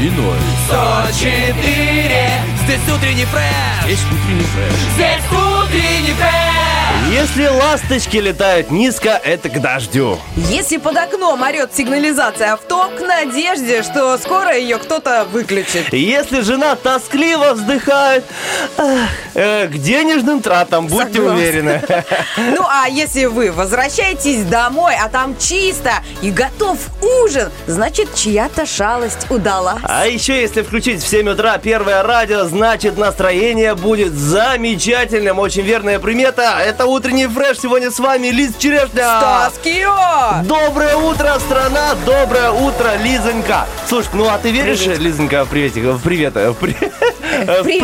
И ноль. 104 Здесь утренний фреш Есть утренний фреш. Здесь утренний фреш Если ласточки летают низко, это к дождю. Если под окном орет сигнализация авто, к надежде, что скоро ее кто-то выключит. Если жена тоскливо вздыхает, ах, э, к денежным тратам, будьте Согласна. уверены. Ну а если вы возвращаетесь домой, а там чисто и готов ужин, значит чья-то шалость удалась. А еще если включить в 7 утра первое радио, значит настроение будет замечательным. Очень верная примета. Это утренний фреш. Сегодня с вами Лиз Черешня. Стас Кио! Доброе утро, страна! Доброе утро, Лизонька! Слушай, ну а ты веришь, Привет. Лизонька, в приветик, в привет, в, при- в Привет.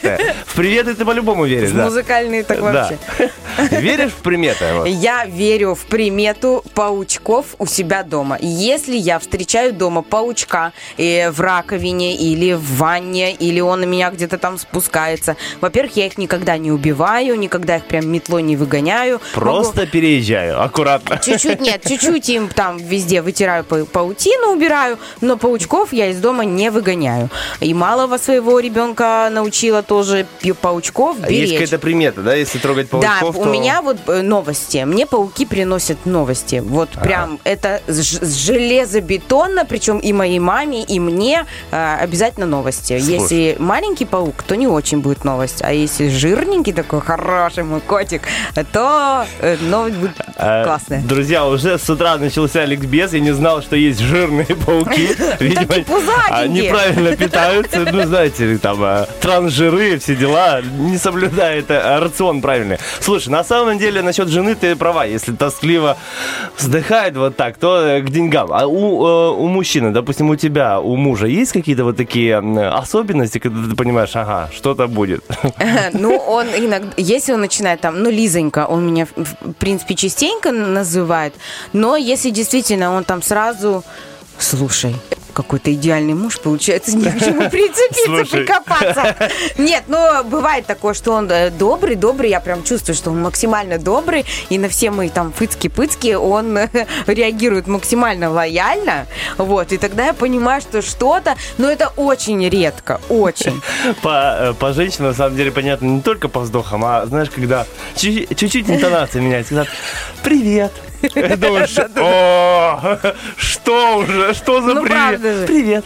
приметы? В приветы ты по-любому веришь, да? Музыкальные так вообще. Веришь в приметы? Я верю в примету паучков у себя дома. Если я встречаю дома паучка э, в раковине или в ванне, или он на меня где-то там спускается, во-первых, я их никогда не убиваю, никогда их прям метлой не выгоняю. Просто переезжаю, аккуратно. Чуть-чуть, нет, чуть-чуть им там везде вытираю пау- паутину, убираю, но паучков я из дома не выгоняю. И малого своего ребенка научила тоже паучков А Есть беречь. какая-то примета, да, если трогать паучков, да, у то- меня вот э, новости. Мне пауки приносят новости. Вот прям это железобетонно, причем и моей маме, и мне э, обязательно новости. Слушай. Если маленький паук, то не очень будет новость. А если жирненький такой хороший мой котик, то э, новость будет А, классная. Друзья, уже с утра начался ликбез. Я не знал, что есть жирные пауки. Видимо, неправильно питаются. Ну, знаете, там а, трансжиры, все дела. Не соблюдает а, рацион правильный. Слушай, на самом деле, насчет жены ты права. Если тоскливо вздыхает вот так, то э, к деньгам. А у, э, у мужчины, допустим, у тебя, у мужа есть какие-то вот такие особенности, когда ты понимаешь, ага, что-то будет? Ну, он иногда, если он начинает там, ну, Лизонька, он меня, в принципе, частенько называет, но если действительно он там сразу, слушай, какой-то идеальный муж, получается, не к чему прицепиться, прикопаться. Нет, ну, бывает такое, что он э, добрый, добрый, я прям чувствую, что он максимально добрый, и на все мои там пыцки-пыцки он реагирует максимально лояльно, вот, и тогда я понимаю, что что-то, но это очень редко, очень. по, э, по женщинам, на самом деле, понятно не только по вздохам, а, знаешь, когда чуть- чуть-чуть интонация меняется. Когда «Привет». Думаешь, о, что уже, что за Ну, привет? Привет.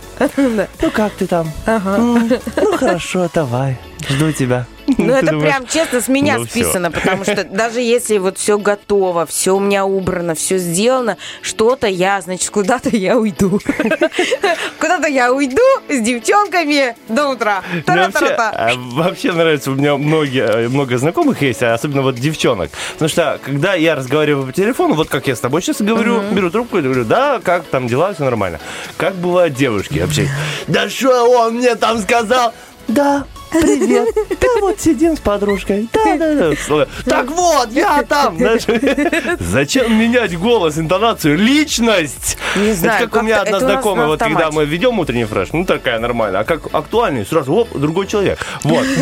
Ну, как ты там? Ну, хорошо, давай, жду тебя. Ну, это думаешь, прям честно с меня ну, списано, потому что даже если вот все готово, все у меня убрано, все сделано, что-то я, значит, куда-то я уйду. Куда-то я уйду с девчонками до утра. Вообще, а, вообще нравится, у меня многие, много знакомых есть, а особенно вот девчонок. Потому что, когда я разговариваю по телефону, вот как я с тобой сейчас говорю, беру трубку и говорю, да, как там дела, все нормально. Как бывают девушки вообще? Да что он мне там сказал? Да, привет. Да вот сидим с подружкой. Да, да, да. Так вот, я там. Зачем менять голос, интонацию, личность? Не знаю, Это как у меня одна знакомая, на вот когда мы ведем утренний фреш, ну такая нормальная, а как актуальный, сразу, оп, другой человек. Вот.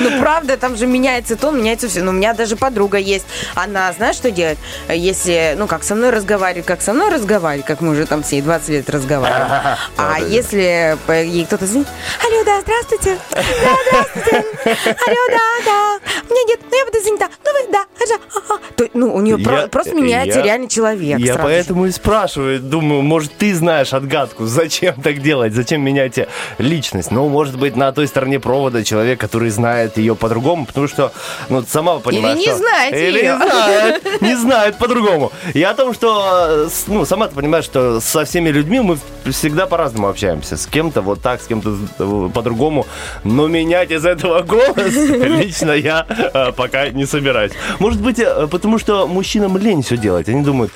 Ну, правда, там же меняется тон, меняется все. Ну, у меня даже подруга есть. Она, знаешь, что делает? Если, ну, как со мной разговаривает, как со мной разговаривает, как мы уже там все 20 лет разговариваем. А если по- ей кто-то звонит, алло, да, здравствуйте. Да, здравствуйте. Алло, да, да. У меня нет, ну, я буду занята. Ну, вы, да, ага». То, ну, у нее Я- просто меняется я- реально человек. Я сразу поэтому и спрашиваю, думаю, может, ты знаешь отгадку, зачем так делать, зачем менять э, личность. Ну, может быть, на той стороне провода человек, который знает ее по-другому, потому что, ну, сама понимаешь, не что... знает Или её. не знает, не знает по-другому. И о том, что, э, ну, сама ты понимаешь, что со всеми людьми мы всегда по-разному общаемся. С кем-то вот так, с кем-то э, по-другому. Но менять из этого голос лично я э, пока не собираюсь. Может быть, э, потому что мужчинам лень все делать. Они думают,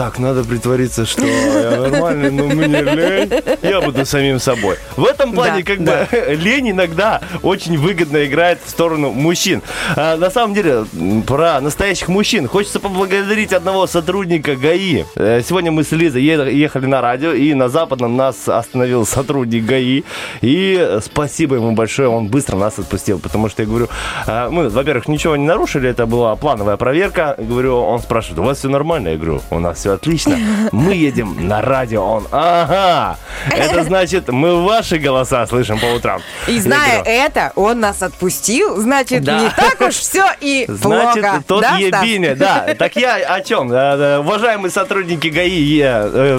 так, надо притвориться, что я нормальный, но мне лень. Я буду самим собой. В этом плане, Да, как бы, лень иногда очень выгодно играет в сторону мужчин. А, на самом деле, про настоящих мужчин. Хочется поблагодарить одного сотрудника ГАИ. Э, Сегодня мы с Лизой ехали на радио, и на Западном нас остановил сотрудник ГАИ. И спасибо ему большое, он быстро нас отпустил, потому что я говорю, а, мы, во-первых, ничего не нарушили, это была плановая проверка. Говорю, он спрашивает, у вас все нормально? Я говорю, у нас все отлично. Мы едем на радио. Он, ага, это значит, мы ваши голоса слышим по утрам. И зная это, он нас отпустил, значит, Да. не так уж все и Значит, плохо. тот Да, ебиня, да. Так я о чем? Э, э, Уважаемые сотрудники ГАИ, э,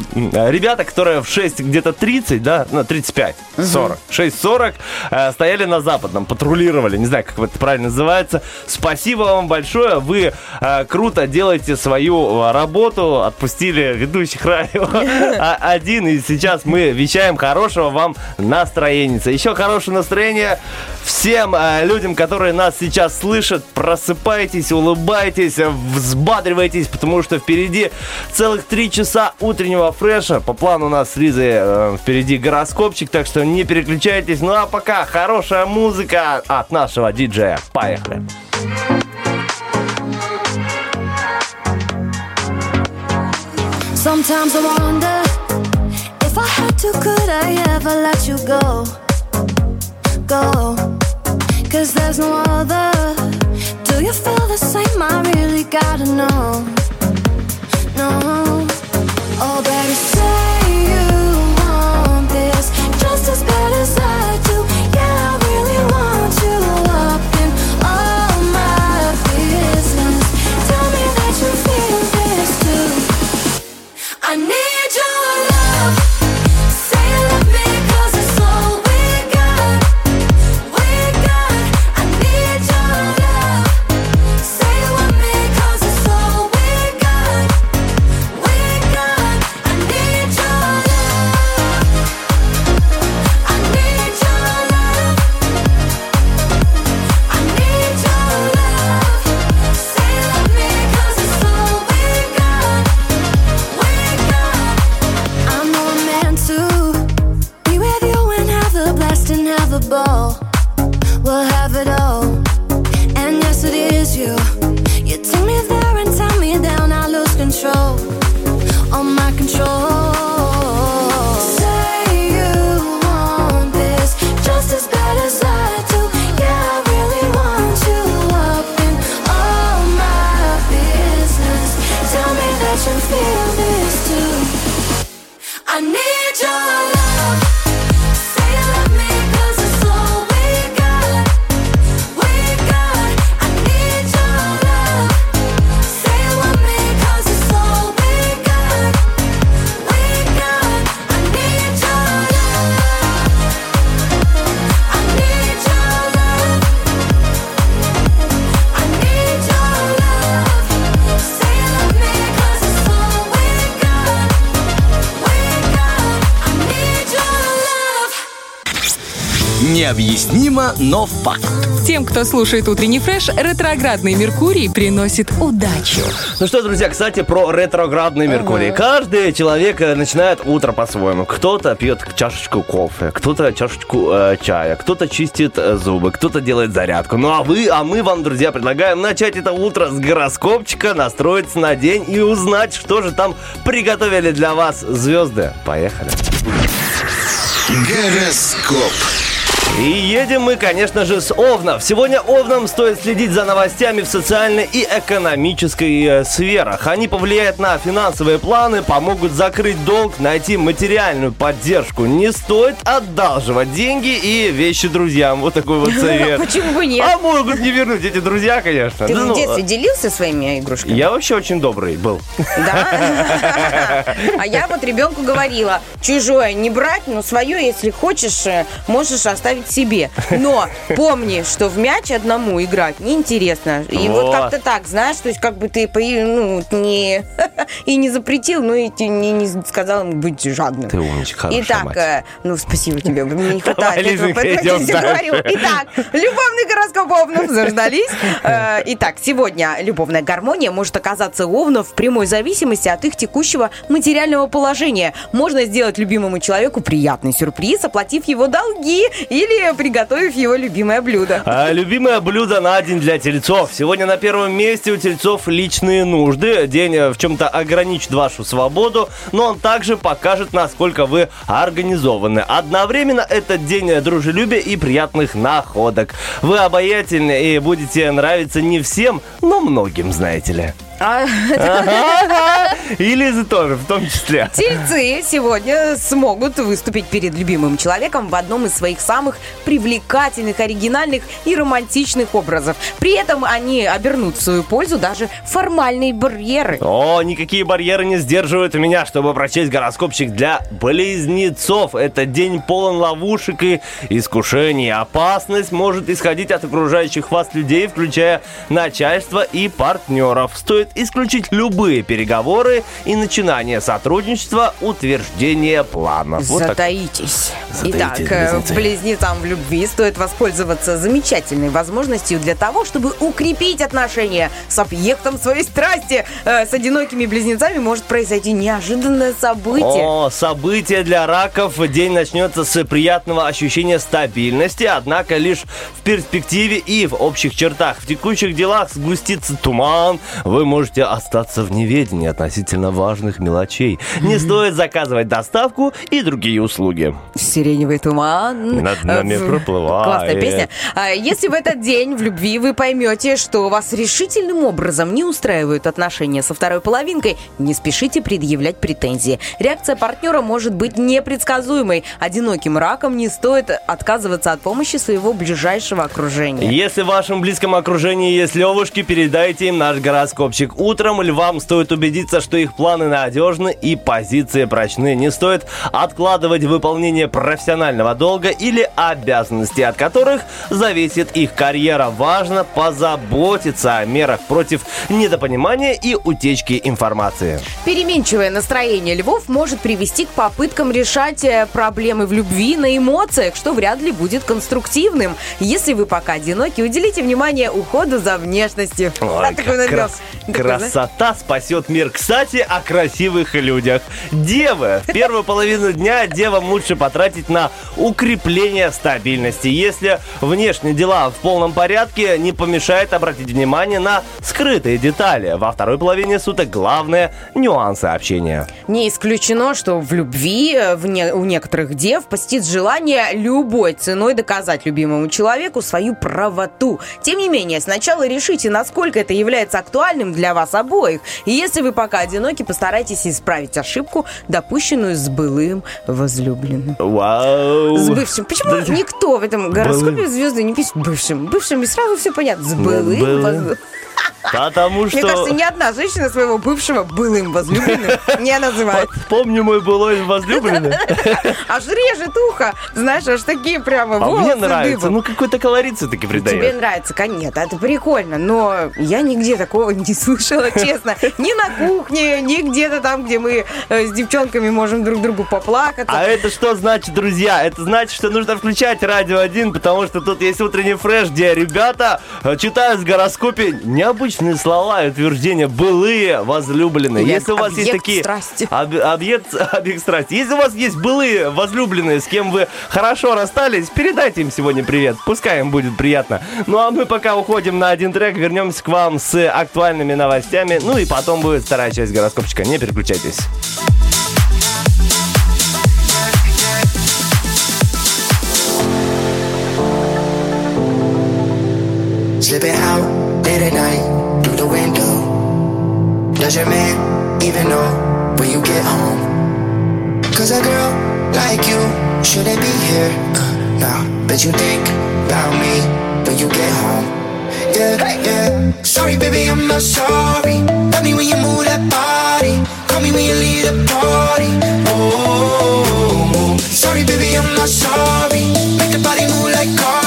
ребята, которые в 6 где-то 30, да, ну, 35, 40, 6.40 э, стояли на Западном, патрулировали, не знаю, как это правильно называется. Спасибо вам большое, вы круто делаете свою работу, отпустили ведущих радио а- один, и сейчас мы вещаем хорошего вам настроения. Еще хорошее настроение всем э, людям, которые нас сейчас слышат. Просыпайтесь, улыбайтесь, взбадривайтесь, потому что впереди целых три часа утреннего фреша. По плану у нас с Лизой э, впереди гороскопчик, так что не переключайтесь. Ну а пока хорошая музыка от нашего диджея. Поехали. Sometimes I wonder if I had to, could I ever let you go? Go. Cause there's no other. Do you feel the same? I really gotta know. No. Oh, baby, say you want this just as bad as I Необъяснимо, но факт. Тем, кто слушает утренний фреш, ретроградный Меркурий приносит удачу. Ну что, друзья, кстати, про ретроградный Меркурий. Каждый человек э, начинает утро по-своему. Кто-то пьет чашечку кофе, кто-то чашечку э, чая, кто-то чистит э, зубы, кто-то делает зарядку. Ну а вы, а мы вам, друзья, предлагаем начать это утро с гороскопчика, настроиться на день и узнать, что же там приготовили для вас звезды. Поехали. Гороскоп. И едем мы, конечно же, с Овнов. Сегодня Овнам стоит следить за новостями в социальной и экономической э, сферах. Они повлияют на финансовые планы, помогут закрыть долг, найти материальную поддержку. Не стоит одалживать деньги и вещи друзьям. Вот такой вот совет. Почему бы нет? А могут не вернуть эти друзья, конечно. Ты в ну, детстве делился своими игрушками? Я вообще очень добрый был. Да. А я вот ребенку говорила, чужое не брать, но свое, если хочешь, э, можешь оставить себе. Но помни, что в мяч одному играть неинтересно. И вот, Вот. как-то так, знаешь, то есть как бы ты ну, не, и не запретил, ну и не, не сказал ему быть жадным. Ты умничка, хорошая Итак, мать. э, ну спасибо тебе, мне не хватает Давай, этого, поэтому я тебе говорю. Итак, любовный гороскоп Овнов заждались. Э, Итак, сегодня любовная гармония может оказаться у Овнов в прямой зависимости от их текущего материального положения. Можно сделать любимому человеку приятный сюрприз, оплатив его долги или приготовив его любимое блюдо. А, любимое блюдо на день для тельцов. Сегодня на первом месте у тельцов личные нужды. День э, в чем-то ограничит вашу свободу, но он также покажет, насколько вы организованы. Одновременно этот день дружелюбия и приятных находок. Вы обаятельны и будете нравиться не всем, но многим, знаете ли. А Ага. И Лиза тоже, в том числе. Тельцы сегодня смогут выступить перед любимым человеком в одном из своих самых привлекательных, оригинальных и романтичных образов. При этом они обернут в свою пользу даже формальные барьеры. О, никакие барьеры не сдерживают меня, чтобы прочесть гороскопчик для близнецов. Это день полон ловушек и искушений. Опасность может исходить от окружающих вас людей, включая начальство и партнеров. Стоит исключить любые переговоры и начинание сотрудничества, утверждение планов. Вот. Затаитесь. Затаитесь, Итак, э, близнецы. близнецам в любви стоит воспользоваться замечательной возможностью для того, чтобы укрепить отношения с объектом своей страсти. Э, С одинокими близнецами может произойти неожиданное событие. О, событие для раков. День начнется с приятного ощущения стабильности, однако лишь в перспективе и в общих чертах. В текущих делах сгустится туман. Вы можете остаться в неведении относительно важных мелочей. Не стоит заказывать доставку и другие услуги. Сиреневый туман. Над нами Э, проплывает. Классная песня. А Если в этот день в любви вы поймете, что вас решительным образом не устраивают отношения со второй половинкой, не спешите предъявлять претензии. Реакция партнера может быть непредсказуемой. Одиноким раком не стоит отказываться от помощи своего ближайшего окружения. Если в вашем близком окружении есть левушки, передайте им наш гороскопчик. Утром львам стоит убедиться, что их планы надежны и позиции прочны. Не стоит откладывать выполнение профессионального долга или обязанностей, от которых зависит их карьера. Важно позаботиться о мерах против недопонимания и утечки информации. Переменчивое настроение львов может привести к попыткам решать э, проблемы в любви на эмоциях, что вряд ли будет конструктивным. Если вы пока одиноки, уделите внимание уходу за внешностью. Ой, А, такой как знаешь, красота спасет мир. Кстати, о красивых людях. Девы. Первую половину дня девам лучше потратить на укрепление стабильности. Если внешние дела в полном порядке, не помешает обратить внимание на скрытые детали. Во второй половине суток главное – нюансы общения. Не исключено, что в любви э, в не- у некоторых дев посетит желание любой ценой доказать любимому человеку свою правоту. Тем не менее, сначала решите, насколько это является актуальным для вас обоих. И если вы пока одиноки, постарайтесь исправить ошибку, допущенную с былым возлюбленным. Вау! С бывшим. Почему никто в этом гороскопе звезды не пишет бывшим? Бывшим и сразу все понятно. С былым былым. возлюбленным. Потому что... Мне кажется, ни одна женщина своего бывшего былым возлюбленным не называет. Помню мой былой возлюбленный. Аж режет ухо. Знаешь, аж такие прямо А волосы мне нравится. дыбом. Ну, какой-то колорит все-таки Тебе придает. нравится, конечно, это прикольно, но я нигде такого не слышала, честно. Ни на кухне, ни где-то там, где мы э, с девчонками можем друг другу поплакаться. А это что значит, друзья? Это значит, что нужно включать радио 1, потому что тут есть утренний фреш, где ребята э, читают в гороскопе необычные слова и утверждения былые возлюбленные. Или Если у вас есть объект такие страсти. об- объект, объект страсти, если у вас есть былые возлюбленные, с кем вы хорошо расстались, передайте им сегодня привет. Пускай им будет приятно. Ну а мы пока уходим на один трек, вернемся к вам с актуальными новостями. Ну и потом будет вторая часть гороскопчика. Не переключайтесь. Slipping out Bet you think about me when you get home. Yeah, yeah. Sorry, baby, I'm not sorry. Love me when you move that body. Call me when you leave the party. Oh, sorry, baby, I'm not sorry. Make the body move like Cardi.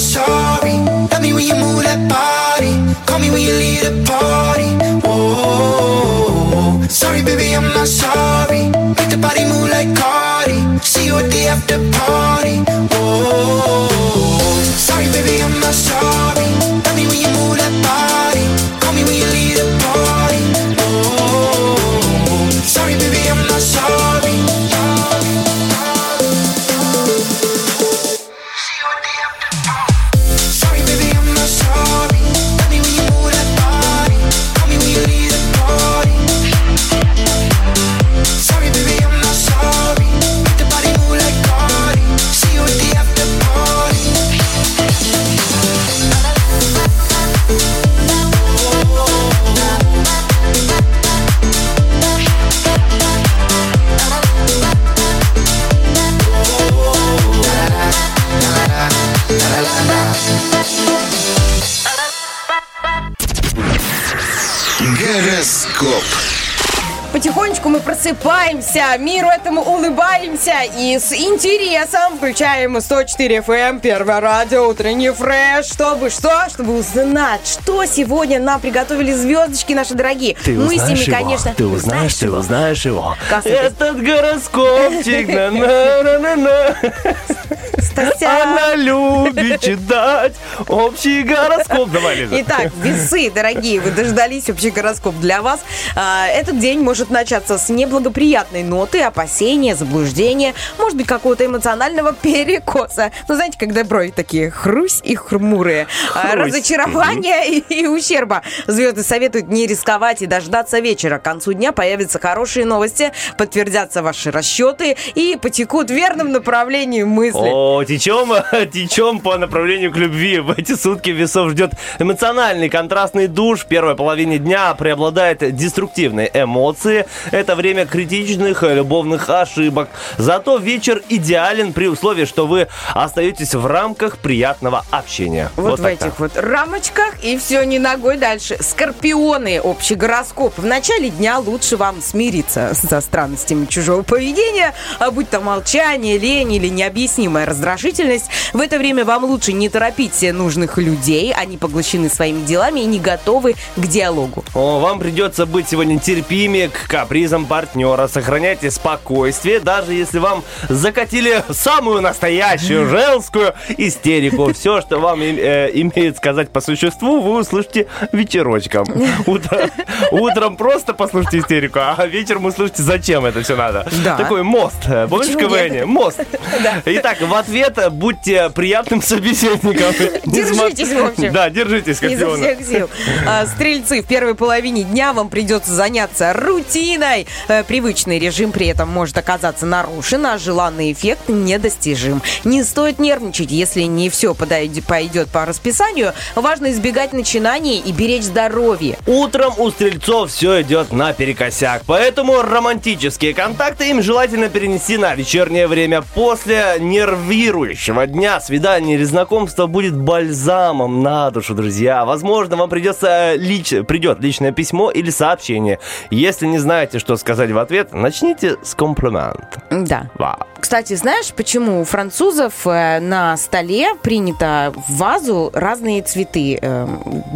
Sorry. Love me when you move that body. Call me when you leave the party. Oh, sorry, baby, I'm not sorry. Make the body move like Cardi. See you at the after party. Oh, просыпаемся, миру этому улыбаемся и с интересом включаем 104 FM, первое радио, утренний фреш, чтобы что? Чтобы узнать, что сегодня нам приготовили звездочки наши дорогие. Ты мы с ними, его, конечно... Ты узнаешь, ты узнаешь его. Этот гороскопчик. на-на-на-на-на. Стася. Она любит читать общий гороскоп. Давай, Лиза. Итак, весы, дорогие, вы дождались общий гороскоп для вас. А, Этот день может начаться с неблагоприятной ноты, опасения, заблуждения, может быть, какого-то эмоционального перекоса. Ну, знаете, когда брови такие хрусь и хмурые. А, Хрусь. Разочарования и, и ущерба. Звезды советуют не рисковать и дождаться вечера. К концу дня появятся хорошие новости, подтвердятся ваши расчеты и потекут в верном направлении мысли. О, течем, течем по направлению к любви. В эти сутки весов ждет эмоциональный контрастный душ. В первой половине дня преобладают деструктивные эмоции. Это время критичных любовных ошибок. Зато вечер идеален при условии, что вы остаетесь в рамках приятного общения. Вот, в так-то. этих вот рамочках и все не ногой дальше. Скорпионы, общий гороскоп. В начале дня лучше вам смириться со странностями чужого поведения, а будь то молчание, лень или необъяснимая раздражительность. В это время вам лучше не торопить нужных людей, они поглощены своими делами и не готовы к диалогу. О, вам придется быть сегодня терпимее к капризам партнера. Сохраняйте спокойствие, даже если вам закатили самую настоящую женскую истерику. Все, что вам э, имеет сказать по существу, вы услышите вечерочком. Утро- утром просто послушайте истерику, а вечером услышите, зачем это все надо. Да. Такой мост. Помнишь в КВН? Мост. Итак, в ответ э, будьте приятным собеседником. Держитесь, в общем. Да, держитесь, Изо скорпионы. всех сил. А, Стрельцы, в первой половине дня вам придется заняться рутиной. Э, Привычный режим при этом может оказаться нарушен, а желанный эффект недостижим. Не стоит нервничать, если не все пойдет по расписанию. Важно избегать начинаний и беречь здоровье. Утром у стрельцов все идет наперекосяк, поэтому романтические контакты им желательно перенести на вечернее время. После нервирующего дня свидание или знакомство будет бальзамом на душу, друзья. Возможно, вам придется лич... придет личное письмо или сообщение. Если не знаете, что сказать в ответ, начните с комплимента. Да. Вау. Кстати, знаешь, почему у французов э, на столе принято в вазу разные цветы э,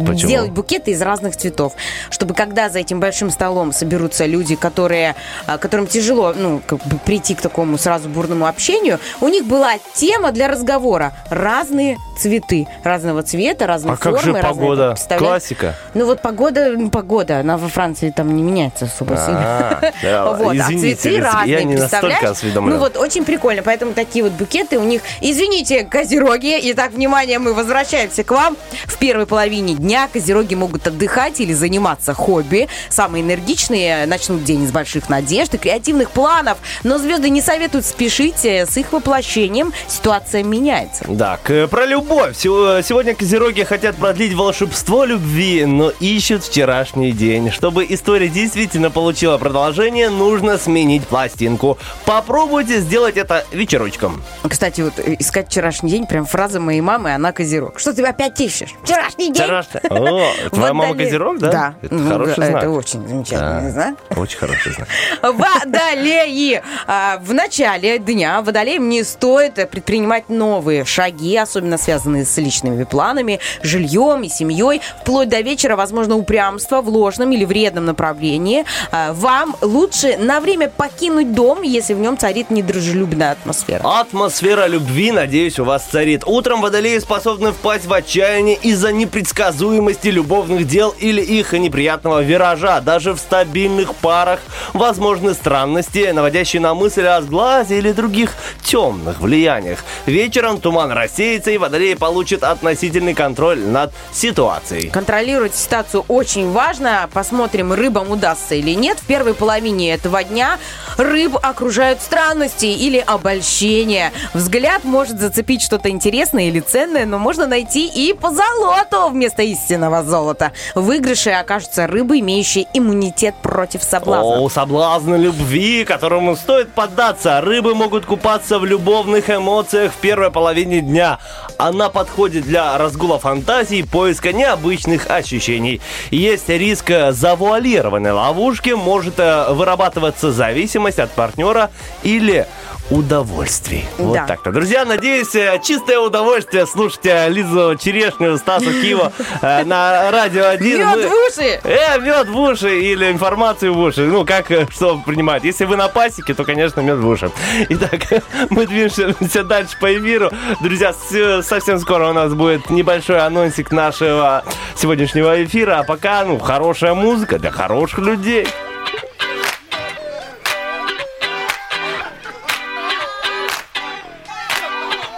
Почему? делать букеты из разных цветов, чтобы когда за этим большим столом соберутся люди, которые, э, которым тяжело, ну, как бы прийти к такому сразу бурному общению, у них была тема для разговора разные цветы разного цвета, разной А как формы, же разные, погода? представляешь? Классика. Ну вот погода, погода, она во Франции там не меняется особо сильно. А, Вот, а цветы разные, представляешь? Ну вот, очень прикольно, поэтому такие вот букеты у них. Извините, козероги, итак, внимание, мы возвращаемся к вам. В первой половине дня козероги могут отдыхать или заниматься хобби. Самые энергичные начнут день с больших надежд и креативных планов, но звезды не советуют спешить э, с их воплощением. Ситуация меняется. Да, к- про любовь. Сего- Сегодня козероги хотят продлить волшебство любви, но ищут вчерашний день. Чтобы история действительно получила продолжение, нужно сменить пластинку. Попробуйте сделать это вечерочком. Кстати, вот э, искать вчерашний день, прям фраза моей мамы, она козерог. Что ты опять ищешь? Вчерашний день. Вчерашний- О, твоя мама козерог, да? Да. Это Ну, хороший да, знак. Это очень замечательный знак. Очень хороший знак. Водолеи! А, В начале дня водолеям не стоит предпринимать новые шаги, особенно связанные с личными планами, жильем и семьей. Вплоть до вечера, возможно, упрямство в ложном или вредном направлении. А, Вам лучше на время покинуть дом, если в нем царит недружелюбная атмосфера. Атмосфера любви, надеюсь, у вас царит. Утром водолеи способны впасть в отчаяние из-за непредсказуемости любовных дел или их неприятного виража. Даже в стабильных парах возможны странности, наводящие на мысль о сглазе или других темных влияниях. Вечером туман рассеется, и водолеи получат относительный контроль над ситуацией. Контролировать ситуацию очень важно. Посмотрим, рыбам удастся или нет. В первой половине этого дня рыб окружают странности или обольщения. Взгляд может зацепить что-то интересное или ценное, но можно найти и по золоту вместо истинного золота. В выигрыше окажутся рыбы, имеющие иммунитет против соблазна. О, соблазн любви, которому стоит поддаться. Рыбы могут купаться в любовных эмоциях в первой половине дня. Она подходит для разгула фантазий и поиска необычных ощущений. Есть риск завуалированной ловушки, может э, вырабатываться зависимость от партнера или удовольствий. Вот Да. так-то. Друзья, надеюсь, э, чистое удовольствие слушать э, Лизу Черешню, Стасу Киева э, на Радио 1. Мед Мы- в уши! Э, мед в уши или информацию в уши. Ну, как что принимать. Если вы на пасеке, то, конечно, мед в уши. Итак, мы движемся дальше по эфиру. Друзья, совсем скоро у нас будет небольшой анонсик нашего сегодняшнего эфира. А пока, ну, хорошая музыка для хороших людей.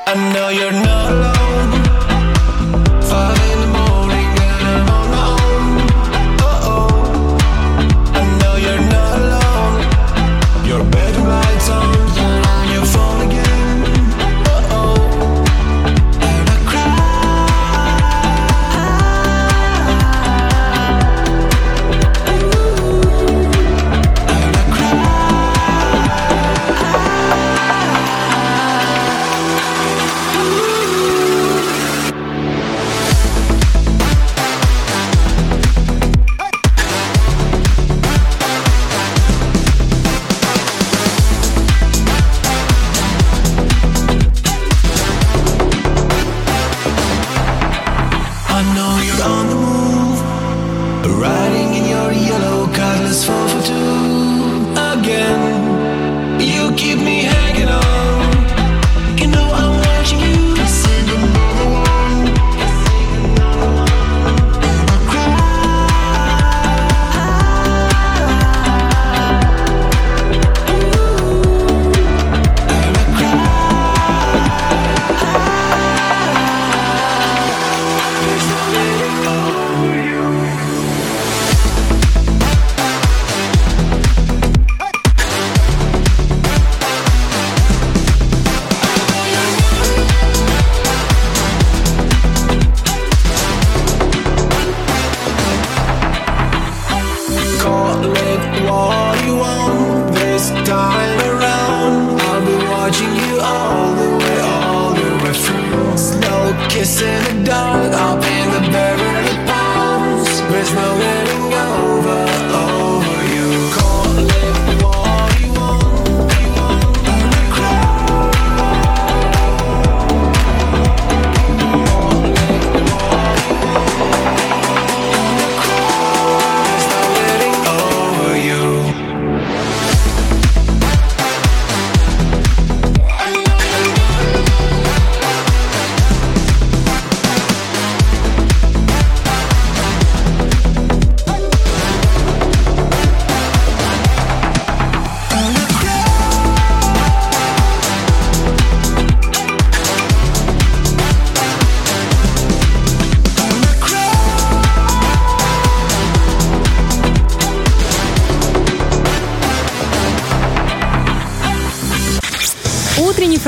I know you're not alone.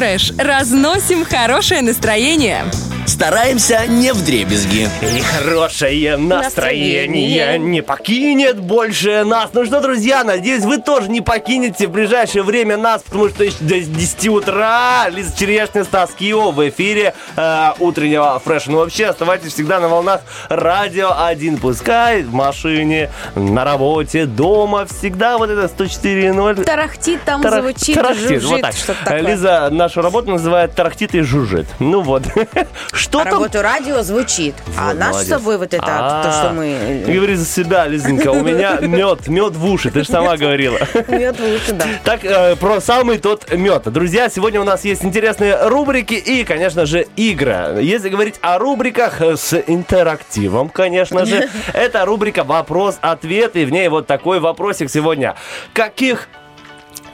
Фреш. Разносим хорошее настроение. Стараемся не вдребезги. И хорошее настроение Настроение. не покинет больше нас. Ну что, друзья, надеюсь, вы тоже не покинете в ближайшее время нас, потому что еще до 10 утра Лиза Черешня, Стас Кио в эфире э, утреннего фреша. Ну вообще, оставайтесь всегда на волнах Радио 1. Пускай в машине, на работе, дома, всегда вот это 104.0. Тарахтит там, Тарах- звучит, тарахтит, жужжит, вот так. Лиза нашу работу называет тарахтит и жужжит. Ну вот. Что А там? работу радио звучит. а Вот, наш с молодец. собой вот это, то, что А, мы... Говори за себя, Лизонька. У меня мед, мед в уши, ты же сама говорила. Мед лучше, да. Так, э, про самый тот мед. Друзья, сегодня у нас есть интересные рубрики и, конечно же, игры. Если говорить о рубриках э, с интерактивом, конечно же, это рубрика «Вопрос-ответ», и в ней вот такой вопросик сегодня. Каких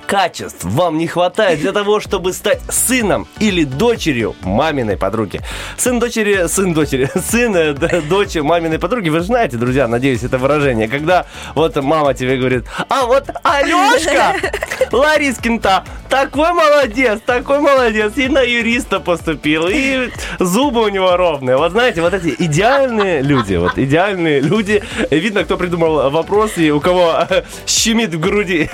качеств вам не хватает для того, чтобы стать сыном или дочерью маминой подруги. Сын дочери, сын дочери, сын э, д- дочь маминой подруги. Вы же знаете, друзья, надеюсь, это выражение, когда вот мама тебе говорит, а вот Алешка Ларискин-то такой молодец, такой молодец, и на юриста поступил, и зубы у него ровные. Вот знаете, вот эти идеальные люди, вот идеальные люди. Видно, кто придумал вопрос и у кого щемит в груди.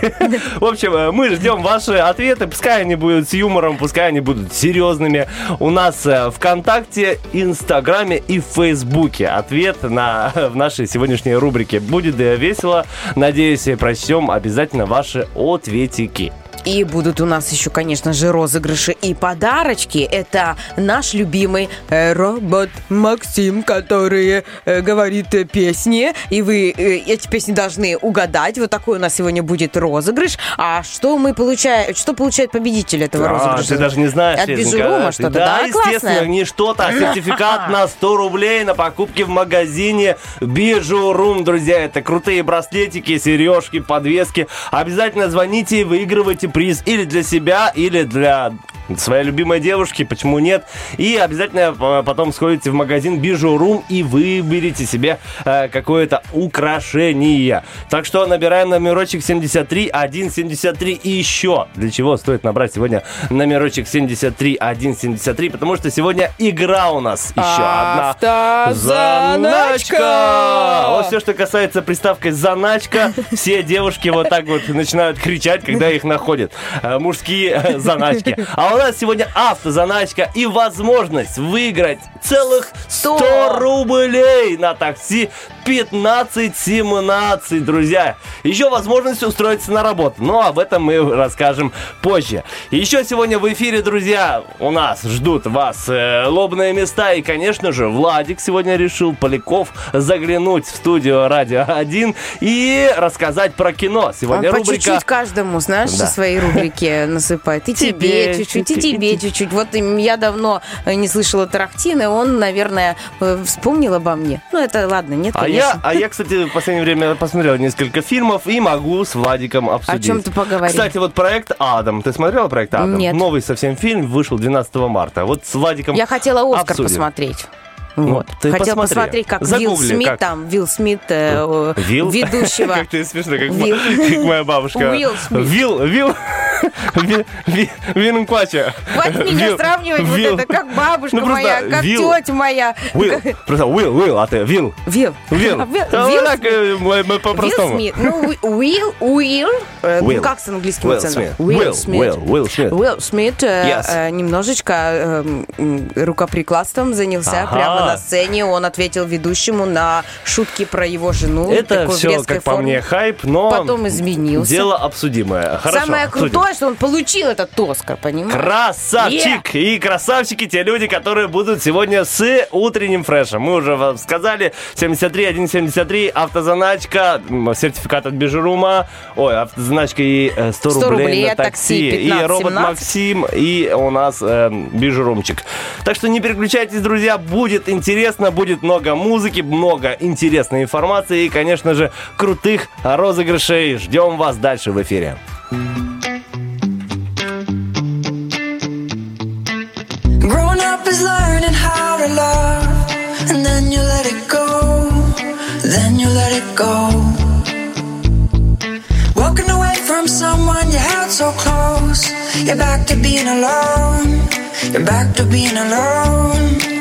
В общем, э, мы ждем ваши ответы. Пускай они будут с юмором, пускай они будут серьезными. У нас э, ВКонтакте, Инстаграме и Фейсбуке ответ на, в нашей сегодняшней рубрике. Будет э, весело. Надеюсь, прочтем обязательно ваши ответики. И будут у нас еще, конечно же, розыгрыши и подарочки. Это наш любимый э, робот Максим, который э, говорит э, песни. И вы э, эти песни должны угадать. Вот такой у нас сегодня будет розыгрыш. А что мы получаем? Что получает победитель этого А, розыгрыша? ты даже не знаешь, От да? что-то, Да, да? естественно, Классное? не что-то, а сертификат на 100 рублей на покупки в магазине Бижурум, друзья. Это крутые браслетики, сережки, подвески. Обязательно звоните и выигрывайте приз или для себя, или для своей любимой девушки, почему нет. И обязательно э, потом сходите в магазин Бижурум и выберите себе э, какое-то украшение. Так что набираем номерочек 73 173 и еще. Для чего стоит набрать сегодня номерочек 73 173? Потому что сегодня игра у нас еще одна. Автозаначка! Вот все, что касается приставкой заначка, все девушки вот так вот начинают кричать, когда их находят. Э, Мужские э, заначки. А у нас сегодня автозаначка и возможность выиграть целых 100 Сто! рублей на такси 15-17, друзья. Еще возможность устроиться на работу. Но об этом мы расскажем позже. Еще сегодня в эфире, друзья, у нас ждут вас э, лобные места. И, конечно же, Владик сегодня решил, Поляков, заглянуть в студию Радио 1 и рассказать про кино. Сегодня по рубрика... чуть-чуть каждому, знаешь, Да. со своей рубрики насыпает. И Тебе чуть-чуть, и тебе чуть-чуть. Вот я давно э, не слышала Тарахтина, он, наверное, э, вспомнил обо мне. Ну, это ладно, нет, А конечно. Я, а я, кстати, в последнее время посмотрел несколько фильмов и могу с Владиком обсудить. чем ты поговорим? Кстати, вот проект «Адам». Ты смотрела проект «Адам»? Нет. Новый совсем фильм вышел 12 марта. Вот с Владиком Я хотела Оскар обсудим. посмотреть. Вот. ты Хотела посмотри. посмотреть, как Вилл Загугли, Смит как. там, Вилл Смит, э, э, Вилл? ведущего. Как ты смешно, как, Вилл. как моя бабушка. Уилл Смит. Вилл, Вилл, Ви- Ви- Винквача. Хватит меня Вилл, сравнивать, Вилл. вот это как бабушка Ну, моя, как Вилл. тетя моя. Уилл, просто Уилл, Уилл, а ты Вилл. Вилл. Вилл. Вилл- Вилл э, Вилл по-простому. Смит. Ну, Уи- Уилл, Уилл. э, Уилл. Ну, как с английским Уилл акцентом? Смит. Уилл, Уилл, Уилл Смит. Уилл Смит э, э, немножечко э, рукоприкладством занялся Ага. На сцене. Он ответил ведущему на шутки про его жену. Это все, как по форме. мне, хайп, но Потом изменился. дело обсудимое. Хорошо, Самое обсудим. крутое, что он получил этот Оскар, понимаешь? Красавчик! И красавчики те люди, которые будут сегодня с утренним фрешем. Мы уже вам сказали, 73 173, автозаначка, сертификат от Бижерума, ой, автозаначка и э, 100, 100 рублей, рублей на такси. такси, и 15, робот 17. Максим, и у нас э, Бижерумчик. Так что не переключайтесь, друзья, будет интересно, будет много музыки, много интересной информации и, конечно же, крутых розыгрышей. Ждем вас дальше в эфире. You're back to being alone. You're back to being alone.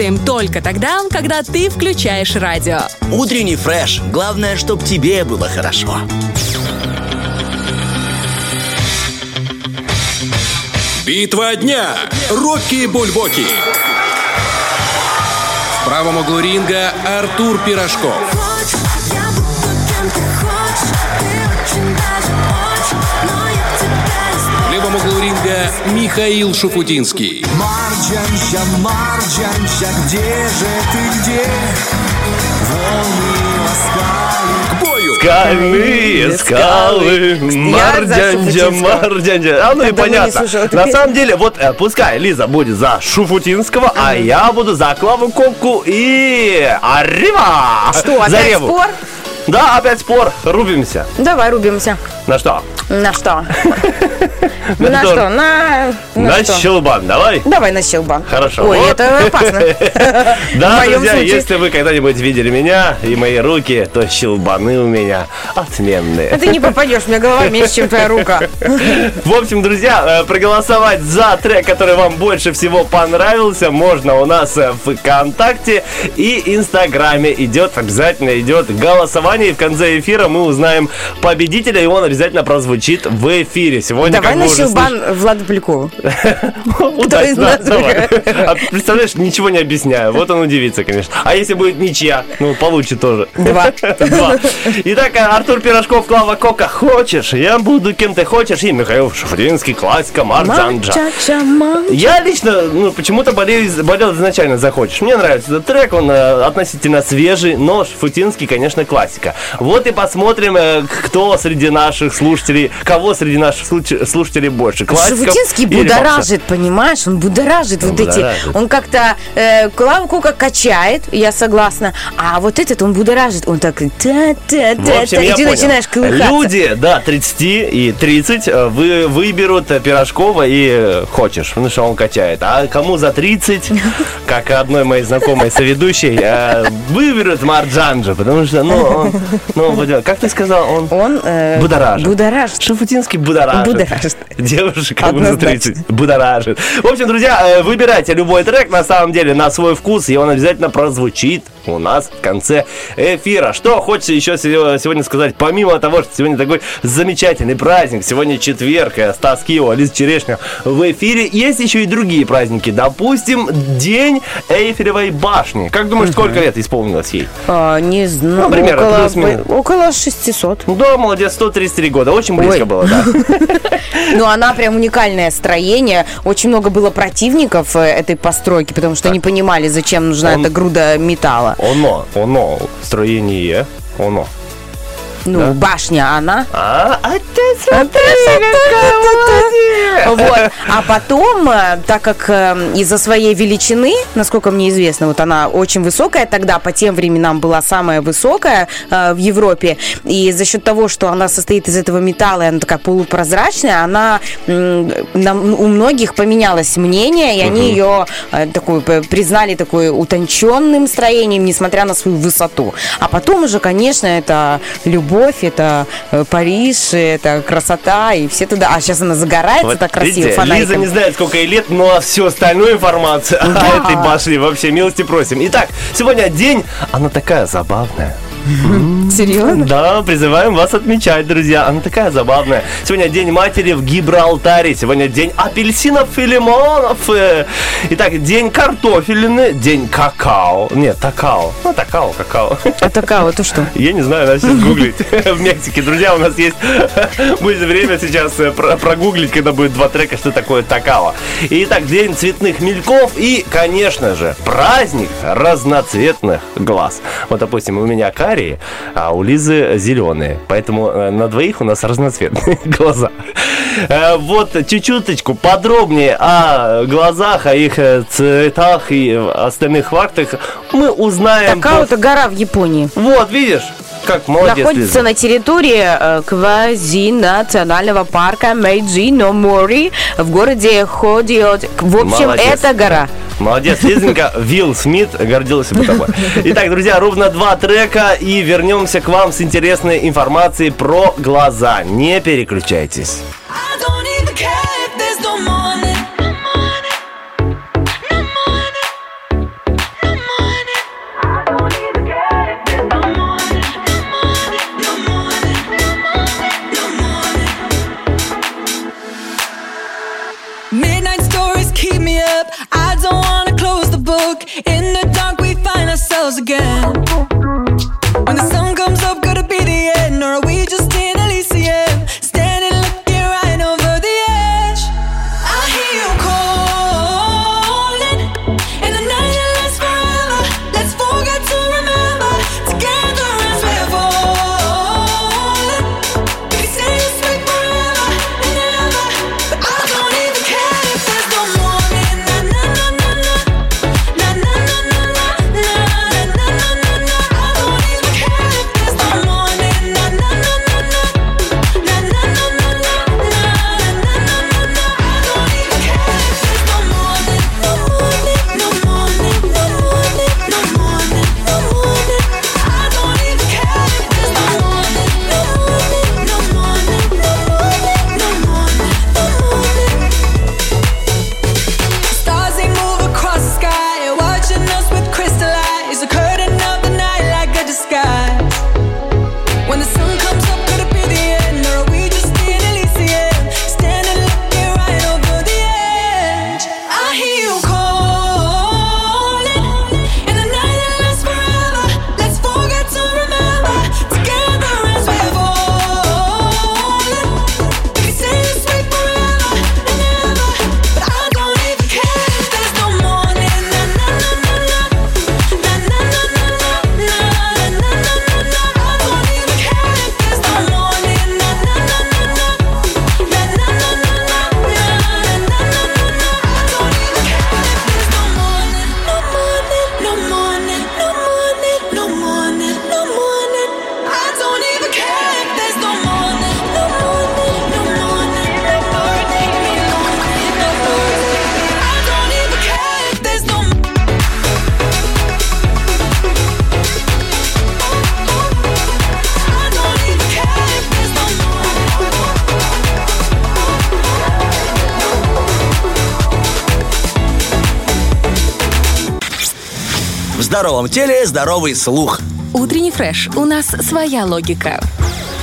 работаем только тогда, когда ты включаешь радио. Утренний фреш. Главное, чтобы тебе было хорошо. Битва дня. Рокки Бульбоки. В правом углу ринга Артур Пирожков. Я тебя В левом углу ринга Михаил Шуфутинский. Марджанща, Марджанща, где же ты, где? Волны ласкали К бою. Скальные скалы, мардянджа, мардянджа. А ну и не понятно. На самом деле, вот э, пускай Лиза будет за Шуфутинского, а я буду за Клаву Коку и Арива! Что, опять спор? Да, опять спор. Рубимся. Давай рубимся. На что? На что? На что? На... На щелбан. Давай. Давай на щелбан. Хорошо. Ой, это опасно. Да, друзья, если вы когда-нибудь видели меня и мои руки, то щелбаны у меня отменные. А Ты не попадешь, у меня голова меньше, чем твоя рука. В общем, друзья, э, проголосовать за трек, который вам больше всего понравился, можно у нас э, в ВКонтакте и Инстаграме. Идет, обязательно идет голосование. И в конце эфира мы узнаем победителя, и он обязательно прозвучит в эфире. Сегодня, Давай как на щелбан Влада Полякова. нас давай. А Представляешь, ничего не объясняю. Вот он удивится, конечно. А если будет ничья, ну, получит тоже. Два. Два. Итак, Артур Пирожков, Клава Кока. Хочешь? Я буду кем ты хочешь. И Михаил Шафринский, классика, Марджанджа. Я лично, ну, почему-то болею, болел изначально за «Хочешь». Мне нравится этот трек, он э, относительно свежий, но Шафутинский, конечно, классика. Вот и посмотрим, э, кто среди наших слушателей, кого среди наших случ- слушателей больше. Классиков будоражит, понимаешь? Он будоражит Он вот эти. будоражит. Он как-то э, Клаву Кока качает, я согласна. А вот этот он будоражит. Он так та-та-та-та. И ты понял. начинаешь колыхаться. Люди, да, 30 и 30 э, вы, выберут э, Пирожкова и э, хочешь, потому что он качает. А кому за 30, как одной моей знакомой соведущей, выберут Марджанджа, потому что, ну, он, ну, как ты сказал, он... Он э, Будоражит. будоражит. Шафутинский будоражит. Будоражит. Девушек как за Однозначно. 30 будоражит. В общем, друзья, э, выбирайте любой трек, на самом деле, на свой вкус, и он обязательно прозвучит у нас в конце эфира. Что хочется еще се- сегодня сказать, помимо того, что сегодня такой замечательный праздник, сегодня четверг, Стас Кио, Алиса Черешня в эфире, есть еще и другие праздники. Допустим, День Эйфелевой башни. Как думаешь, сколько лет исполнилось ей? А, не знаю. Ну, примерно, около, плюс-минус. около 600. Да, молодец, 133 года. Очень близко Ой. было, да. Ну, она прям уникальное строение. Очень много было противников э, этой постройки, потому что не понимали, зачем нужна эта груда металла. Оно, оно, строение, оно. Ну, башня она. А, а ты Вот. А потом, э, так как э, из-за своей величины, насколько мне известно, вот она очень высокая тогда, по тем временам была самая высокая э, в Европе, и за счет того, что она состоит из этого металла, и она такая полупрозрачная, она у многих поменялось мнение, и они ее такую признали такой утонченным строением, несмотря на свою высоту. А потом уже, конечно, это любовь, это э, Париж, это красота, и все туда. А сейчас она загорается Вот так красиво видите, фонариком. Лиза не знает, сколько ей лет, но всю остальную информацию Да. о этой башне вообще милости просим. Итак, сегодня день, она такая забавная. Серьезно? Да, призываем вас отмечать, друзья. Она такая забавная. Сегодня день матери в Гибралтаре. Сегодня день апельсинов и лимонов. Э, Итак, день картофелины, день какао. Нет, такао. Ну, такао, какао. А такая вот, то что? Я не знаю, надо сейчас гуглить. В Мексике, друзья, у нас есть... Будет время сейчас э, про- прогуглить, когда будет два трека, что такое такао. Итак, день цветных мельков и, конечно же, праздник разноцветных глаз. Вот, допустим, у меня карие, а у Лизы зеленые. Поэтому э, на двоих у нас разноцветные глаза. Э, Вот чуть-чуточку подробнее о глазах, о их э, цветах и остальных фактах мы узнаем... Такая вот гора в Японии. Вот, видишь, как молодец, Находится Лиза. на территории э, квази-национального парка Мэйджи но Мори в городе Ходио. В общем, Молодец. это гора. Молодец, Лизонька. Вилл Смит гордился бы тобой. Итак, друзья, ровно два трека и вернемся к вам с интересной информацией про глаза. Не переключайтесь. In the dark, we find ourselves again. Здоровом теле здоровый слух. Утренний фреш. У нас своя логика.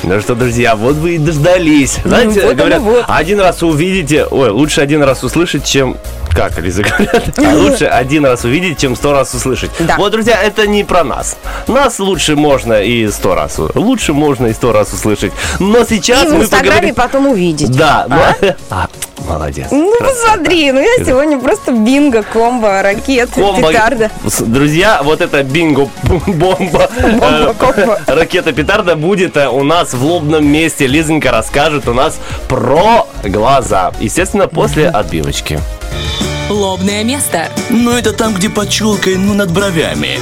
Ну что, друзья, вот вы и дождались. Знаете, вот говорят, вот. один раз увидите, ой, лучше один раз услышать, чем как Лиза говорят, а лучше один раз увидеть, чем сто раз услышать. Да. Вот, друзья, это не про нас. Нас лучше можно и сто раз. Лучше можно и сто раз услышать. Но сейчас И в мы Инстаграме поговорим... потом увидеть. Да, ну, а, молодец. Ну, красота. посмотри, ну я сегодня просто бинго, комбо, ракет, Комбо- петарда. Друзья, вот это бинго бомба э, ракета петарда будет э, у нас в лобном месте. Лизонька расскажет у нас про глаза. Естественно, после отбивочки. Лобное место. Ну, это там, где под челкой, ну, над бровями.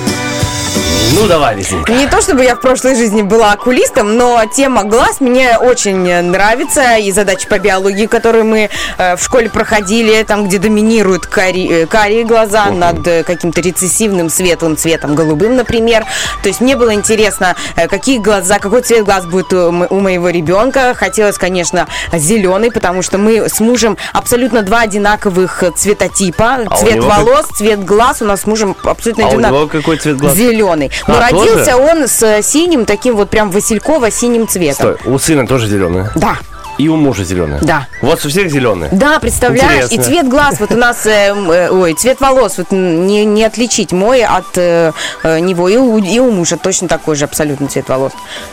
Ну, давай, Лизонька. Не то чтобы я в прошлой жизни была окулистом, но тема глаз мне очень нравится. И задачи по биологии, которые мы э, в школе проходили, там, где доминируют кари- э, карие глаза над э, каким-то рецессивным светлым цветом, голубым, например. То есть мне было интересно, какие глаза, какой цвет глаз будет у, у моего ребенка. Хотелось, конечно, зеленый, потому что мы с мужем абсолютно два одинаковых цветотипа. А цвет него как- волос, цвет глаз у нас с мужем абсолютно А у одинаковый. него какой цвет глаз? Зеленый. Но А, родился тоже? он с э, синим, таким вот прям васильково-синим цветом. Стой, у сына тоже зеленые? Да. И у мужа зеленые? Да. У вас у всех зеленые? Да, представляешь, Интересно. и цвет глаз, вот у нас, э, э, ой, цвет волос, вот не, не отличить мой от э, э, него, и у, и у мужа точно такой же абсолютно цвет волос.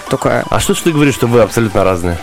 Только, А что ж ты говоришь, что вы абсолютно разные?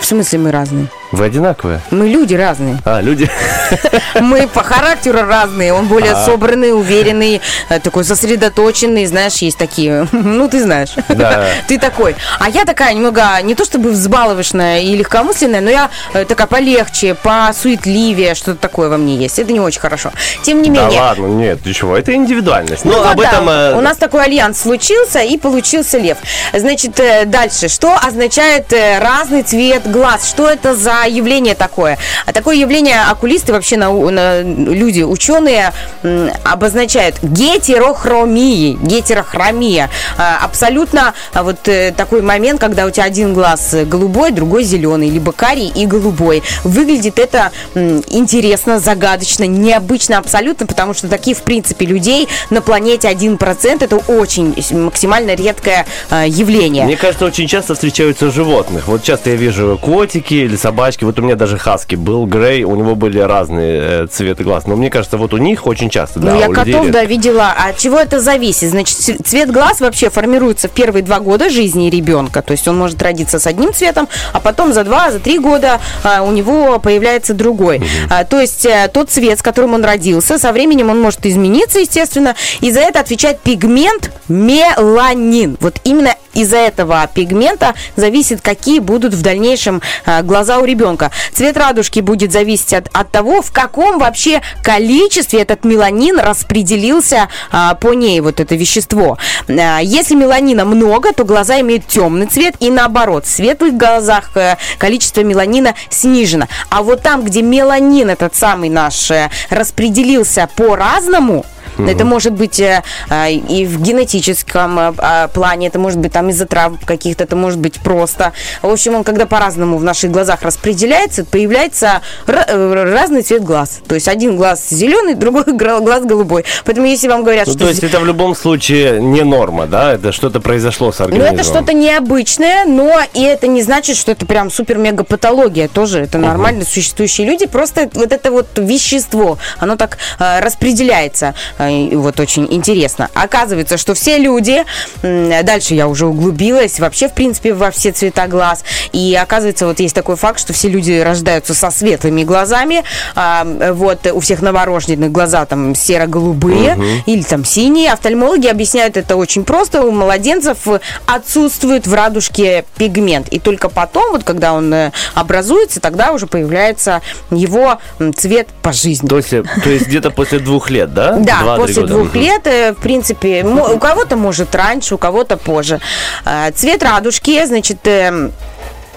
в смысле мы разные? Вы одинаковые? Мы люди разные. А, люди. Мы по характеру разные. Он более А. собранный, уверенный, э, такой сосредоточенный. Знаешь, есть такие. Ну, ты знаешь. Да. Ты такой. А я такая немного, не то чтобы взбаловочная и легкомысленная, но я э, такая полегче, посуетливее, что-то такое во мне есть. Это не очень хорошо. Тем не Да менее. ладно, нет, ты чего, это индивидуальность. Ну, Ну, об да, этом... э, У нас такой альянс случился, и получился лев. Значит, дальше. Что означает разный цвет глаз? Что это за явление такое? А такое явление окулисты, вообще нау- на- люди, ученые, м, обозначают гетерохромией. Гетерохромия. А, Абсолютно а, вот э, такой момент, когда у тебя один глаз голубой, другой зеленый, либо карий и голубой. Выглядит это м, интересно, загадочно, необычно абсолютно, потому что таких, в принципе, людей на планете 1% это очень максимально редкое э, явление. Мне кажется, очень часто встречаются животных. Вот часто я вижу котики или собачки. Вот у меня даже хаски был Грей, у него были разные э, цветы глаз. Но мне кажется, вот у них очень часто, да, ну, я людей котов, редко. да, видела. А от чего это зависит? Значит, цвет глаз вообще формируется в первые два года жизни ребенка. То есть он может родиться с одним цветом, а потом за два, за три года а, у него появляется другой. А, то есть э, тот цвет, с которым он родился, со временем он может измениться, естественно. И за это отвечает пигмент меланин. Вот именно из-за этого пигмента зависит, какие будут в дальнейшем а, глаза у ребенка. Цвет радужки будет зависеть от, от того, в каком вообще количестве этот меланин распределился а, по ней, вот это вещество. А, если меланина много, то глаза имеют темный цвет, и наоборот, в светлых глазах э, количество меланина снижено. А вот там, где меланин, этот самый наш, э, распределился по-разному, это может быть э, а, и в генетическом э, а, плане, это может быть там из-за травм каких-то, это может быть просто. В общем, он когда по-разному в наших глазах распределяется, появляется э, разный цвет глаз. То есть один глаз зеленый, другой глаз голубой. Поэтому если вам говорят, Ну, что то есть это в любом случае не норма, да? Это что-то произошло с ну, организмом. это что-то необычное, но и это не значит, что это прям супер-мега патология. Тоже это нормально существующие люди. Просто вот это вот вещество, оно так э, распределяется. Э, и вот очень интересно. Оказывается, что все люди, дальше я уже углубилась, вообще, в принципе, во все цвета глаз. И оказывается, вот есть такой факт, что все люди рождаются со светлыми глазами. А, вот у всех новорожденных глаза там серо-голубые или там синие. Офтальмологи объясняют это очень просто. У младенцев отсутствует в радужке пигмент. И только потом, вот когда он э, образуется, тогда уже появляется его цвет по жизни. То есть, то есть где-то после двух лет, да? Да, Два-три после года. двух лет, э, в принципе, у кого-то может раньше, у кого-то позже. Э, Цвет радужки, значит, э,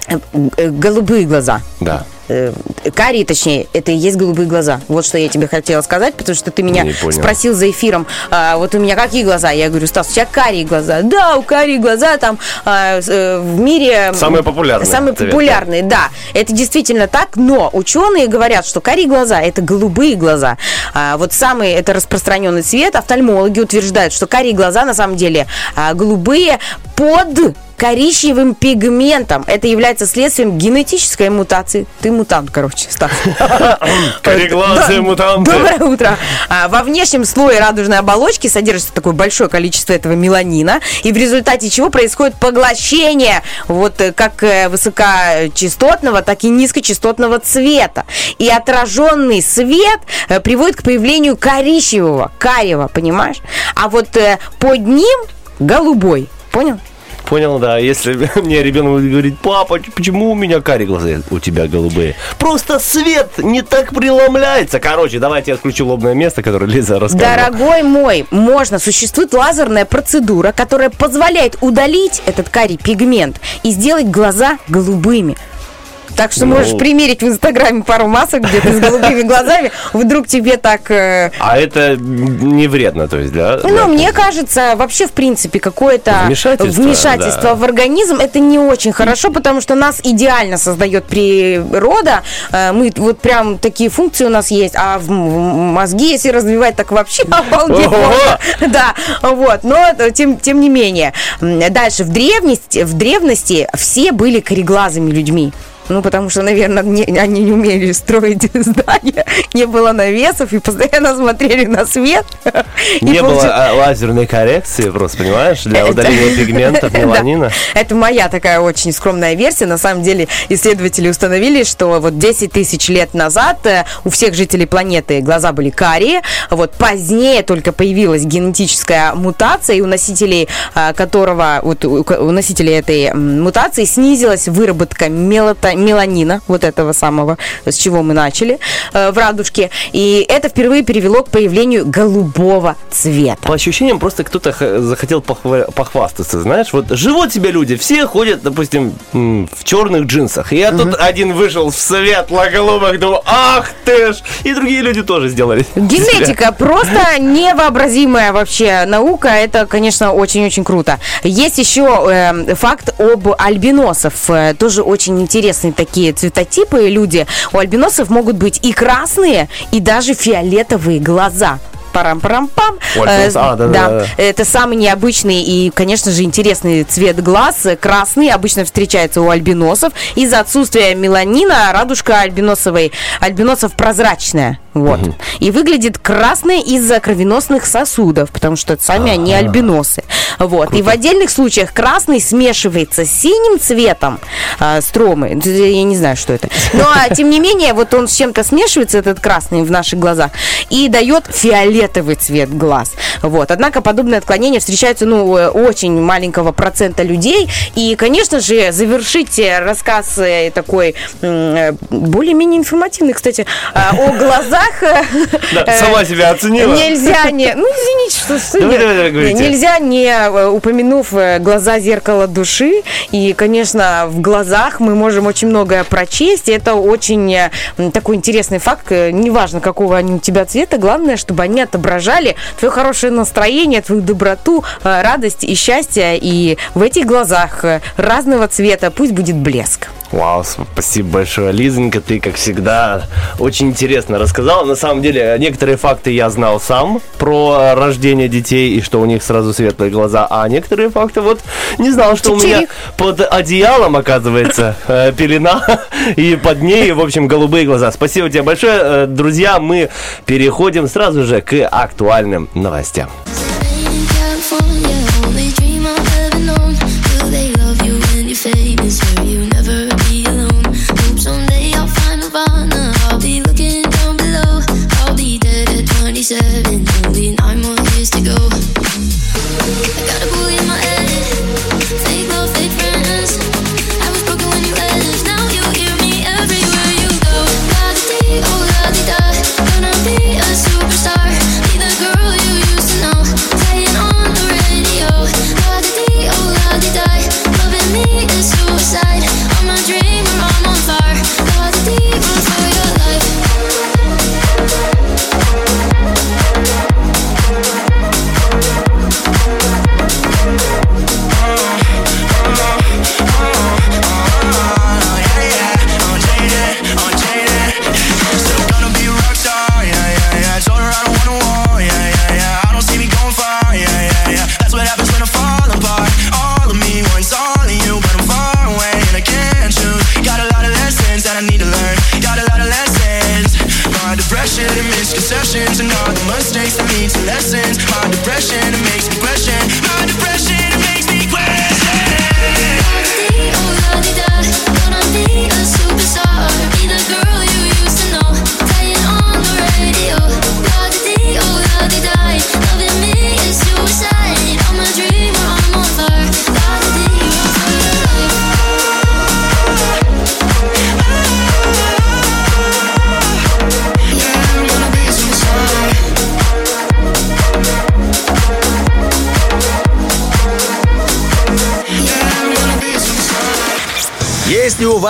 э, э, голубые глаза. Да. Э, Карие, точнее, это и есть голубые глаза. Вот что я тебе хотела сказать, потому что ты меня спросил за эфиром, а, вот у меня какие глаза? Я говорю, Стас, у тебя карие глаза. Да, у карие глаза там а, э, в мире... Самые популярные Самые цвет, популярные, да. Это действительно так, но ученые говорят, что карие глаза – это голубые глаза. А, вот самый это распространенный цвет. Офтальмологи утверждают, что карие глаза на самом деле а, голубые под коричневым пигментом. Это является следствием генетической мутации. Ты мутант, короче, Стас. Кореглазые мутанты. Доброе утро. А, во внешнем слое радужной оболочки содержится такое большое количество этого меланина, и в результате чего происходит поглощение вот э, как э, высокочастотного, так и низкочастотного цвета. И отраженный свет э, приводит к появлению коричневого, карего, понимаешь? А вот под ним голубой. Понял? Понял, да. Если мне ребенок будет говорить, папа, почему у меня карие глаза, Я, у тебя голубые? Просто свет не так преломляется. Короче, давайте я отключу лобное место, которое Лиза рассказывала. Дорогой мой, можно, существует лазерная процедура, которая позволяет удалить этот карий пигмент и сделать глаза голубыми. Так что Ну. можешь примерить в Инстаграме пару масок где-то с голубыми глазами. Вдруг тебе так... э, А это не вредно, то есть, да? Ну, мне кажется, вообще, в принципе, какое-то Вмешательство, в организм это не очень хорошо, потому что нас идеально создает природа. Э, Мы вот прям такие функции у нас есть, а в мозги, если развивать, так вообще обалдеть. Да, вот. Но э, тем, тем не менее. Дальше. В древности, в древности все были кореглазыми людьми. Ну, потому что, наверное, не- они не умели строить здания, не было навесов и постоянно смотрели на свет. Не было получи- а, лазерной коррекции, просто, понимаешь, для удаления пигментов, меланина. Это моя такая очень скромная версия. На самом деле исследователи установили, что вот 10 тысяч лет назад э, у всех жителей планеты глаза были карие. Вот позднее только появилась генетическая мутация, и у носителей э, которого, вот у носителей этой мутации снизилась выработка мелата- меланина, вот этого самого, с чего мы начали, э, в радужке. И это впервые привело к появлению голубого цвета. По ощущениям, просто кто-то захотел похва- похвастаться, знаешь, вот живут себе люди, все ходят, допустим, в черных джинсах, и я тут один вышел в светло-голубых, думаю, ах ты ж, и другие люди тоже сделали. Генетика просто невообразимая вообще наука. Это, конечно, очень-очень круто. Есть еще э, факт об альбиносов. Э, тоже очень интересные такие цветотипы люди. У альбиносов могут быть и красные, и даже фиолетовые глаза. Парам-парам-пам. Э, а, да, да, да. Это самый необычный и, конечно же, интересный цвет глаз. Красный обычно встречается у альбиносов. Из-за отсутствия меланина радужка альбиносовой, альбиносов прозрачная. Вот. И выглядит красной из-за кровеносных сосудов, потому что сами они альбиносы. Вот. И в отдельных случаях красный смешивается с синим цветом а, стромы. Я не знаю, что это. Но, а, тем не менее, вот он с чем-то смешивается, этот красный в наших глазах, и дает фиолетовый цвет глаз. Вот. Однако подобные отклонения встречаются ну, э, очень маленького процента людей. И, конечно же, завершить э, рассказ э, такой э, более-менее информативный, кстати, а, о глазах. Э, Да, э, сама себя оценила. Нельзя не... Ну, извините, что... Давай, давай, давай, говорите. Нельзя, не э, упомянув э, глаза зеркала души. И, конечно, в глазах мы можем очень многое прочесть. И это очень такой интересный факт. Неважно, какого они у тебя цвета, главное, чтобы они отображали твое хорошее настроение, твою доброту, радость и счастье. И в этих глазах разного цвета пусть будет блеск. Вау, спасибо большое, Лизонька, ты, как всегда, очень интересно рассказала. На самом деле, некоторые факты я знал сам про рождение детей и что у них сразу светлые глаза, а некоторые факты вот не знал, что у меня под одеялом, оказывается, э, пелена и под ней, в общем, голубые глаза. Спасибо тебе большое, Э, друзья, мы переходим сразу же к актуальным новостям.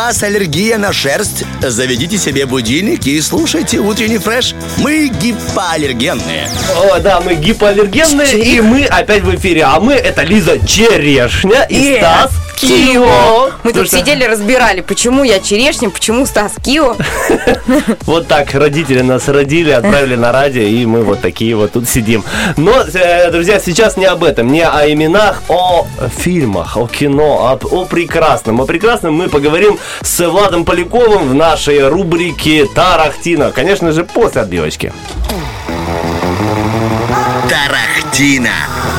Вас аллергия на шерсть, заведите себе будильник и слушайте утренний фреш. Мы гипоаллергенные. О, да, мы гипоаллергенные, и мы опять в эфире. А мы это Лиза Черешня и Э, Стас Кио. Мы тут сидели, разбирали, почему я черешня, почему Стас Кио. Вот так родители нас родили, отправили на радио, и мы вот такие вот тут сидим. Но, э, друзья, сейчас не об этом, не о именах, о фильмах, о кино, о прекрасном. О прекрасном мы поговорим с Владом Поляковым в нашей рубрике Тарахтина. Конечно же, после отбивочки. Тарахтина.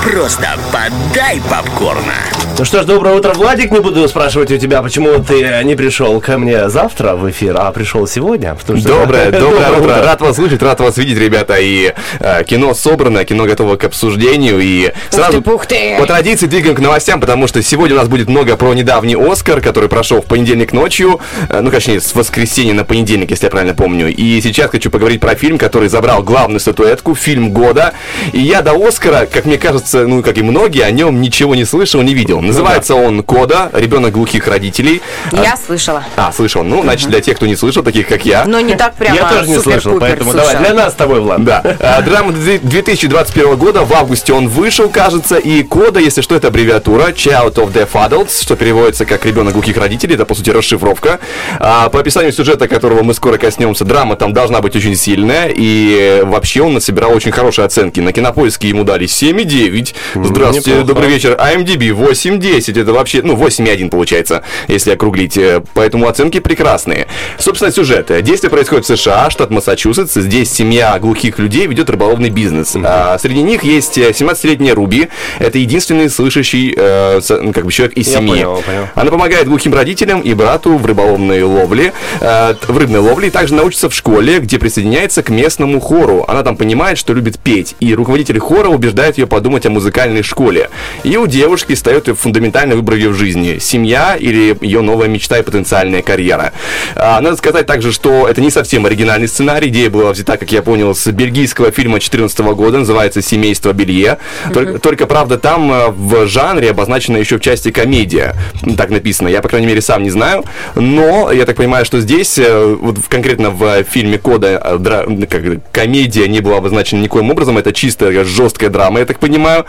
Просто подай попкорна. Ну что ж, доброе утро, Владик. Не буду спрашивать у тебя, почему ты не пришел ко мне завтра в эфир, а пришел сегодня. потому что- Доброе, доброе утро. Рад вас слышать, рад вас видеть, ребята. И э, кино собрано, кино готово к обсуждению. И сразу пух ты. по традиции двигаем к новостям, потому что сегодня у нас будет много про недавний Оскар, который прошел в понедельник ночью. Э, ну, точнее, с воскресенья на понедельник, если я правильно помню. И сейчас хочу поговорить про фильм, который забрал главную статуэтку, фильм года. И я до Оскара, как мне кажется, ну, как и многие, о нем ничего не слышал, не видел. Называется он «Кода. Ребенок глухих родителей». Я слышала. А, слышал. Ну, значит, для тех, кто не слышал, таких как я. Но не так прямо Я тоже не слышал, поэтому давай, для нас с тобой, Влад. Да. А, Драма две- 2021 года, в августе он вышел, кажется, и кода, если что, это аббревиатура Child of Deaf Adults, что переводится как ребенок глухих родителей, это, по сути, расшифровка. А, по описанию сюжета, которого мы скоро коснемся, драма там должна быть очень сильная, и вообще он насобирал очень хорошие оценки. На кинопоиске ему дали 7,9. Здравствуйте, неплохо. добрый вечер. IMDb 8,10. Это вообще, ну, 8,1 получается, если округлить. Э, Поэтому оценки прекрасные. Собственно, сюжет. Э, Действие происходит в США, штат Массачусетс. Здесь семья глухих людей ведет рыболовный бизнес. А, среди них есть э, 17-летняя Руби. Это единственный слышащий э, ну, как бы человек из Я семьи. понял, понял. Она помогает глухим родителям и брату в рыболовной ловле, э, в рыбной ловле, и также научится в школе, где присоединяется к местному хору. Она там понимает, что любит петь, и руководитель хора убеждает ее подумать о музыкальной школе. И у девушки встает фундаментальный выбор ее в жизни. Семья или ее новая мечта и потенциальная карьера. А, Надо сказать также, что это не совсем оригинальный сценарий. Идея была взята, как я понял, с бельгийского фильма 2014 года, называется «Семейство Белье». Только, только, правда, там э, в жанре обозначена еще в части комедия. Так написано. Я, по крайней мере, сам не знаю. Но я так понимаю, что здесь, э, вот конкретно в фильме Кода, э, дра- как, комедия не была обозначена никоим образом. Это чистая жесткая драма, я так понимаю.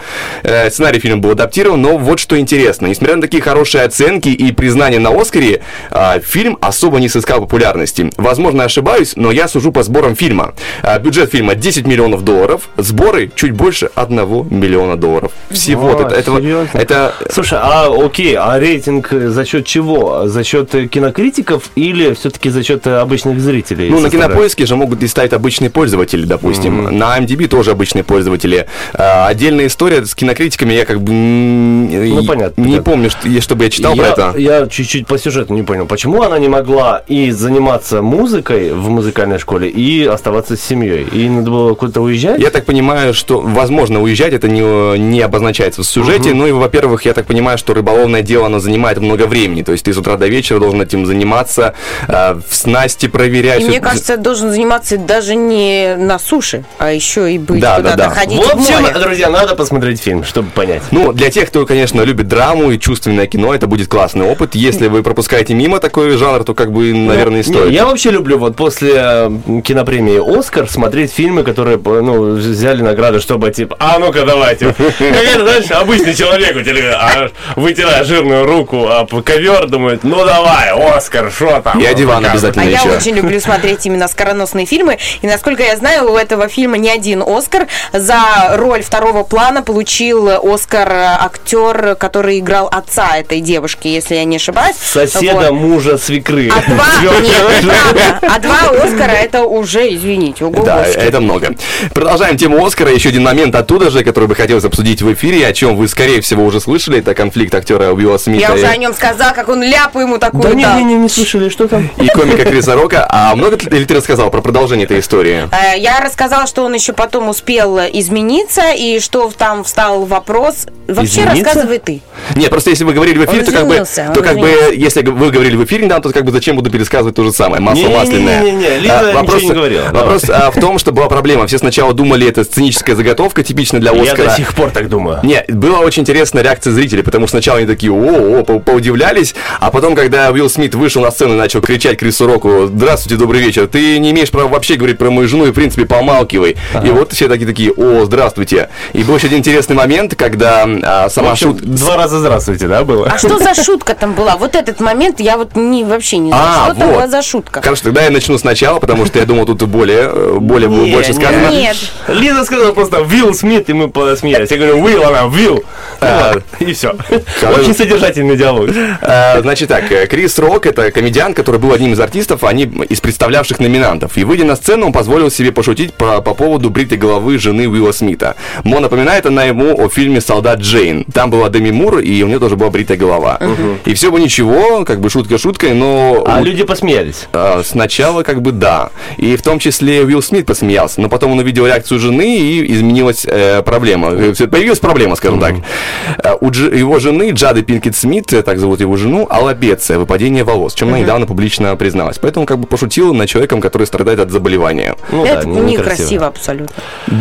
Сценарий фильма был адаптирован, но вот что интересно. Несмотря на такие хорошие оценки и признания на Оскаре, а, фильм особо не сыскал популярности. Возможно, я ошибаюсь, но я сужу по сборам фильма. А, Бюджет фильма 10 миллионов долларов, сборы чуть больше 1 миллиона долларов. Всего. О, это, это, Слушай, а окей, а рейтинг э, за счет чего? За счет э, кинокритиков или все-таки за счет э, обычных зрителей? Ну, на кинопоиске же могут листать обычные пользователи, допустим. На MDB тоже обычные пользователи. А, отдельная история с кинокритиками, я как бы Ну, и- понятно, не понятно. помню, что, чтобы я читал про я, это. я чуть-чуть по сюжету не понял, почему она не могла и заниматься музыкой в музыкальной школе, и оставаться с семьей? И надо было куда-то уезжать? Я так понимаю, что, возможно, уезжать это не, не обозначается в сюжете. Ну и, во-первых, я так понимаю, что рыболовное дело, оно занимает много времени. То есть ты с утра до вечера должен этим заниматься, э, в снасти проверять. И мне кажется, должен заниматься даже не на суше, а еще и быть Да, да, куда-то да. ходить В в общем, море. друзья, надо посмотреть фильм, чтобы понять. Ну, для тех, кто, конечно, любит драму и чувственное кино, это будет классный опыт. Если вы пропускаете мимо такой жанр, то как бы, наверное, не Не, стоит. я вообще люблю вот после э, кинопремии «Оскар» смотреть фильмы, которые ну, взяли награды, чтобы типа, а ну-ка давайте. Как это, знаешь, обычный человек у телевизора, а, вытирая жирную руку об ковер, думает, ну давай, «Оскар», что там? О диван обязательно А я очень люблю смотреть именно скороносные фильмы. И насколько я знаю, у этого фильма не один Оскар. За роль второго плана получил Оскар актер, который играл отца этой девушки, если я не ошибаюсь. Соседа Вот. мужа свекры. А два, нет. А два Оскара это уже, извините, ого Да, это много. Продолжаем тему Оскара. Еще один момент оттуда же, который бы хотелось обсудить в эфире, о чем вы, скорее всего, уже слышали. Это конфликт актера Уилла Смита Я и- уже о нем сказала, как он ляпу ему такую Да не, дал. не, не, не слышали, что там? и комика Криса Рока. А много ли ты рассказал про продолжение этой истории? Э, Я рассказала, что он еще потом успел измениться, и что там встал вопрос. Вообще Измениться? рассказывай ты. Нет, просто если вы говорили в эфире, Он то как бы, то как бы, если вы говорили в эфире, да, то как бы зачем буду пересказывать то же самое, масло Не-не-не-не-не, масляное. Лиза А, ничего вопрос, не говорила, Вопрос а, в том, что была проблема. Все сначала думали, это сценическая заготовка, типичная для Я Оскара. до сих пор так думаю. Не, была очень интересная реакция зрителей, потому что сначала они такие, о, о, по- поудивлялись, а потом, когда Уилл Смит вышел на сцену и начал кричать Крису Року, здравствуйте, добрый вечер, ты не имеешь права вообще говорить про мою жену и, в принципе, помалкивай. И вот все такие такие, о, здравствуйте. И был еще один интересный момент, когда а, сама общем, шут... два раза здравствуйте, да, было? А что за шутка там была? Вот этот момент я вот не, вообще не знаю. А, что там вот. была за шутка? Хорошо, тогда я начну сначала, потому что я думал, тут более, более Не, больше не. сказано. Нет. Лиза сказала просто Вилл Смит, и мы посмеялись. Я говорю, Уилл, она Вилл. А, И все. Очень содержательный диалог. Э, Значит так, э, Крис Рок, это комедиан, который был одним из артистов, они из представлявших номинантов. И выйдя на сцену, он позволил себе пошутить по, по поводу бритой головы жены Уилла Смита. Мо напоминает она ему о фильме «Солдат Джейн». Там была Деми Мур, и у нее тоже была бритая голова. И все бы ничего, как бы шутка шуткой, но... А у- люди посмеялись. А, Сначала как бы да. И в том числе Уилл Смит посмеялся. Но потом он увидел реакцию жены и изменилась э, проблема. Э, Появилась проблема, скажем так. Э, У Дж- его жены, Джады Пинкет Смит, э, так зовут его жену, аллопеция, выпадение волос, чем она недавно публично призналась. Поэтому как бы пошутил над человеком, который страдает от заболевания. Ну да, это не- некрасиво абсолютно.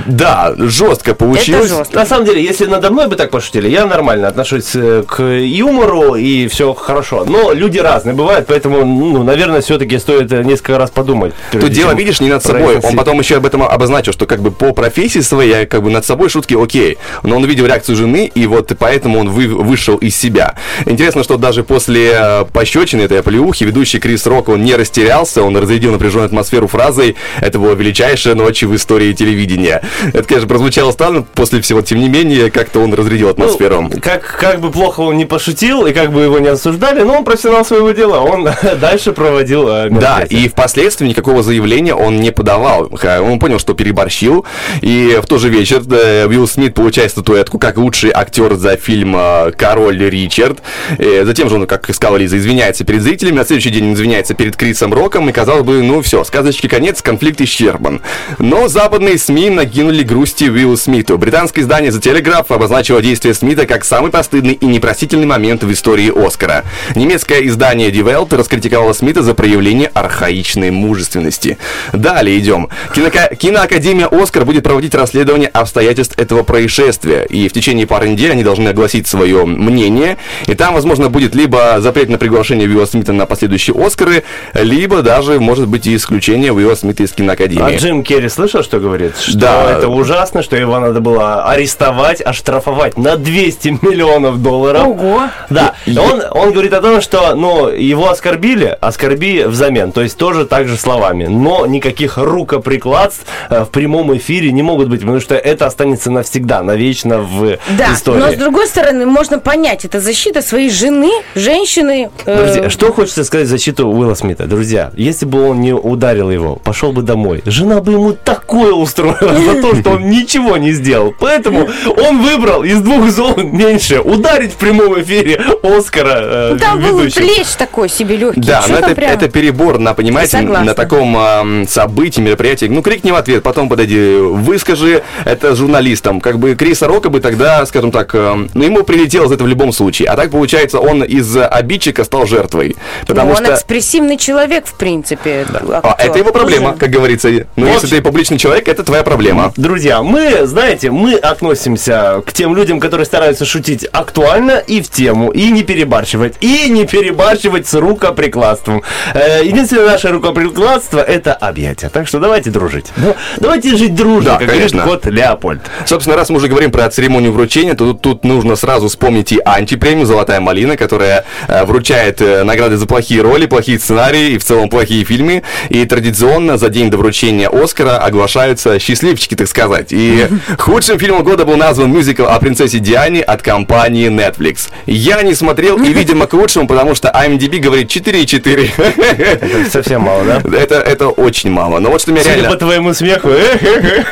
Да, жестко получилось. Это жестко. На самом деле, если надо мной бы так пошутили, я нормально отношусь э, к юмору и все хорошо. Но люди разные бывают, поэтому, ну, наверное, все-таки стоит э, несколько раз подумать. Тут дело, видишь, не над собой. Он потом еще об этом обозначил, что как бы по профессии своей, я как бы над собой шутки окей. Но он увидел реакцию жены, и вот поэтому он вы- вышел из себя. Интересно, что даже после э, пощечины этой оплеухи ведущий Крис Рок, он не растерялся, он разрядил напряженную атмосферу фразой «Это была величайшая ночь в истории телевидения». Это, конечно, прозвучало странно после всего, тем не менее, как-то он разрядил атмосферу. Ну, как, как бы плохо он не пошутил, и как бы его не осуждали, но он профессионал своего дела. Он дальше проводил э, Да, и впоследствии никакого заявления он не подавал. Он понял, что переборщил. И в тот же вечер Уилл Смит получает статуэтку как лучший актер за фильм э, «Король Ричард». Э, Затем же он, как сказала Лиза, извиняется перед зрителями. На следующий день извиняется перед Крисом Роком. И, казалось бы, ну все, сказочки конец, конфликт исчерпан. Но западные СМИ накинули грусти Уиллу Смиту. Британское издание The Telegraph обозначило действие Смита как самый постыдный и непростительный момент в истории Оскара. Немецкое издание Die Welt раскритиковало Смита за проявление архаичной мужественности. Далее идем. Кинока- Киноакадемия Оскар будет проводить расследование обстоятельств этого происшествия. И в течение пары недель они должны огласить свое мнение. И там, возможно, будет либо запрет на приглашение Уилла Смита на последующие Оскары, либо даже, может быть, и исключение Уилла Смита из А киноакадемии. Джим Керри слышал, что говорит? Что Да. это ужасно, что его надо было арестовать, оштрафовать на 200 миллионов долларов. Ого. Да, и он, он говорит о том, что ну, его оскорбили, оскорби взамен, то есть тоже так же словами. Но никаких рукоприкладств э, в прямом эфире не могут быть, потому что это останется навсегда, навечно в Да, истории. но с другой стороны, можно понять, это защита своей жены, женщины. э, Друзья, что хочется сказать защиту Уилла Смита? Друзья, если бы он не ударил его, пошел бы домой, жена бы ему такое устроила за то, что он ничего не сделал. Поэтому он выбрал из двух зол меньше ударить в прямом эфире Оскара э, ну, там был плещ такой себе легкий. Да, но там это, прям? это перебор, на, понимаете, Согласна. на таком ам, событии, мероприятии. Ну, крикни в ответ, потом подойди, выскажи это журналистам. Как бы Криса Рока бы тогда, скажем так, ам, ну, ему прилетело за это в любом случае. А так, получается, он из обидчика стал жертвой. Потому Ну, он что... экспрессивный человек, в принципе. А, актер. это его проблема, Тоже. как говорится. Но В если ты публичный человек, это твоя проблема. Друзья, мы, знаете, мы относимся к тем людям, которые стараются шутить актуально и в тему, и не перебарщивать, и не перебарщивать с рукоприкладством. Э, единственное наше рукоприкладство – это объятия. Так что давайте дружить. Ну, давайте жить дружно, Да, как конечно. говорит кот Леопольд. Собственно, раз мы уже говорим про церемонию вручения, то тут, тут нужно сразу вспомнить и антипремию «Золотая малина», которая э, вручает э, награды за плохие роли, плохие сценарии и в целом плохие фильмы. И традиционно за день до вручения «Оскара» оглашаются счастливчики, так сказать. И худшим фильмом года был назван мюзикл о принцессе Диане от компании Netflix. Я не смотрел и, видимо, к лучшему, потому что IMDb говорит 4,4. Это совсем мало, да? Это, это очень мало. Но вот что меня Судя реально... по твоему смеху, Это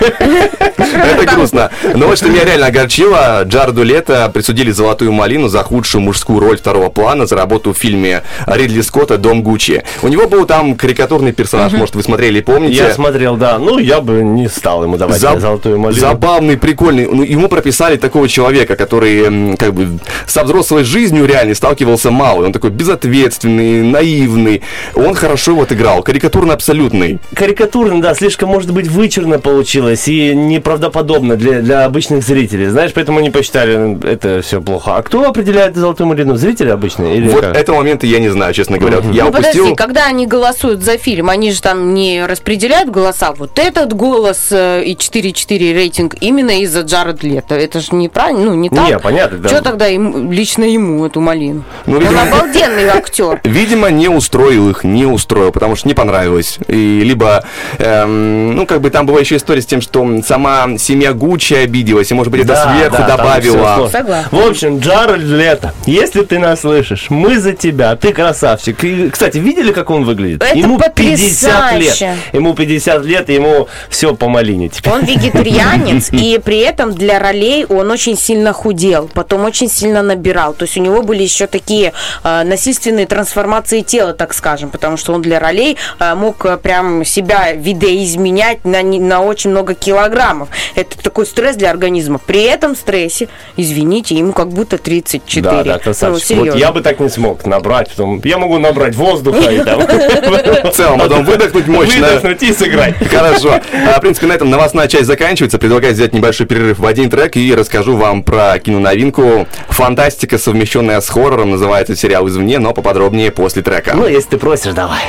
грустно. Но вот что меня реально огорчило, Джареду Лето присудили золотую малину за худшую мужскую роль второго плана за работу в фильме Ридли Скотта «Дом Гуччи». У него был там карикатурный персонаж, может, вы смотрели и помните. Я смотрел, да. Ну, я бы не стал ему давать Заб- золотую малину. Забавный, прикольный. Ну, ему прописали такого человека, который как бы со взрослой жизнью реально сталкивался мало. Он такой безответственный, наивный. Он хорошо его отыграл. Карикатурно абсолютный. Карикатурно, да, слишком, может быть, вычурно получилось и неправдоподобно для, для обычных зрителей. Знаешь, поэтому они посчитали это все плохо. А кто определяет золотую малину? Зрители обычные? Или вот как? этого момента я не знаю, честно говоря. Вот Я ну упустил... подожди, когда они голосуют за фильм, они же там не распределяют голоса. Вот этот голос э, и 4-4 рейтинг именно из-за Джаред Лето. Это же неправильно, ну не так. Не, понятно, да. Что тогда ему- лично ему эту малину? Ну, Он видимо- обалденный актер. Видимо, не устроил их, не устроил, потому что не понравилось. И либо, эм, ну, как бы там была еще история с тем, что сама семья Гуччи обиделась, и, может быть, это Да, сверху да, добавила. В общем, Джаред Лето, если ты нас слышишь, мы за тебя, ты красавчик. И, кстати, видели, как он выглядит? Это ему 50 лет. потрясающе. Ему 50 лет, и ему все по малине теперь. Он вегетарианец, и при этом для ролей он очень сильно худел, потом очень сильно набирал. То есть у него были еще такие э, насильственные трансформации тела, так скажем, потому что он для ролей э, мог э, прям себя видоизменять на, на очень много килограммов. Это такой стресс для организма. При этом стрессе, извините, ему как будто 34. Да, да, ну, красавчик. серьезно. вот я бы так не смог набрать. Потом, я могу набрать воздуха и там... В целом, потом выдохнуть мощно. Выдохнуть и сыграть. Хорошо. А, в принципе, на этом новостная часть заканчивается. Предлагаю взять небольшой перерыв в один трек и расскажу вам про киноновинку. Фантастика, совмещенная с хоррором, называется сериал «Извне», но поподробнее после трека. Ну, если ты просишь, давай.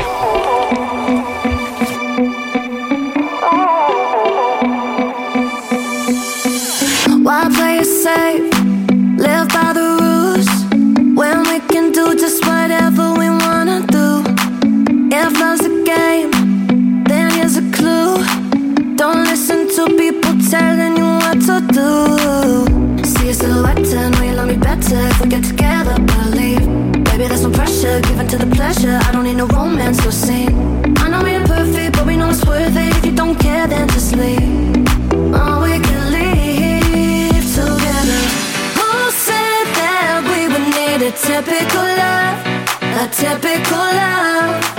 Why play it safe? Live by the rules when we can do just whatever we wanna do. If love's a game, then here's a clue. Don't listen to people telling you what to do. A silhouette and you love me better if we get together. Believe, baby, there's no pressure given to the pleasure. I don't need no romance or scene. I know we ain't perfect, but we know it's worth it. If you don't care, then just leave. Oh, we can leave together. Who said that we would need a typical love? A typical love.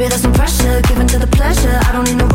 Baby, there's some pressure given to the pleasure. I don't need no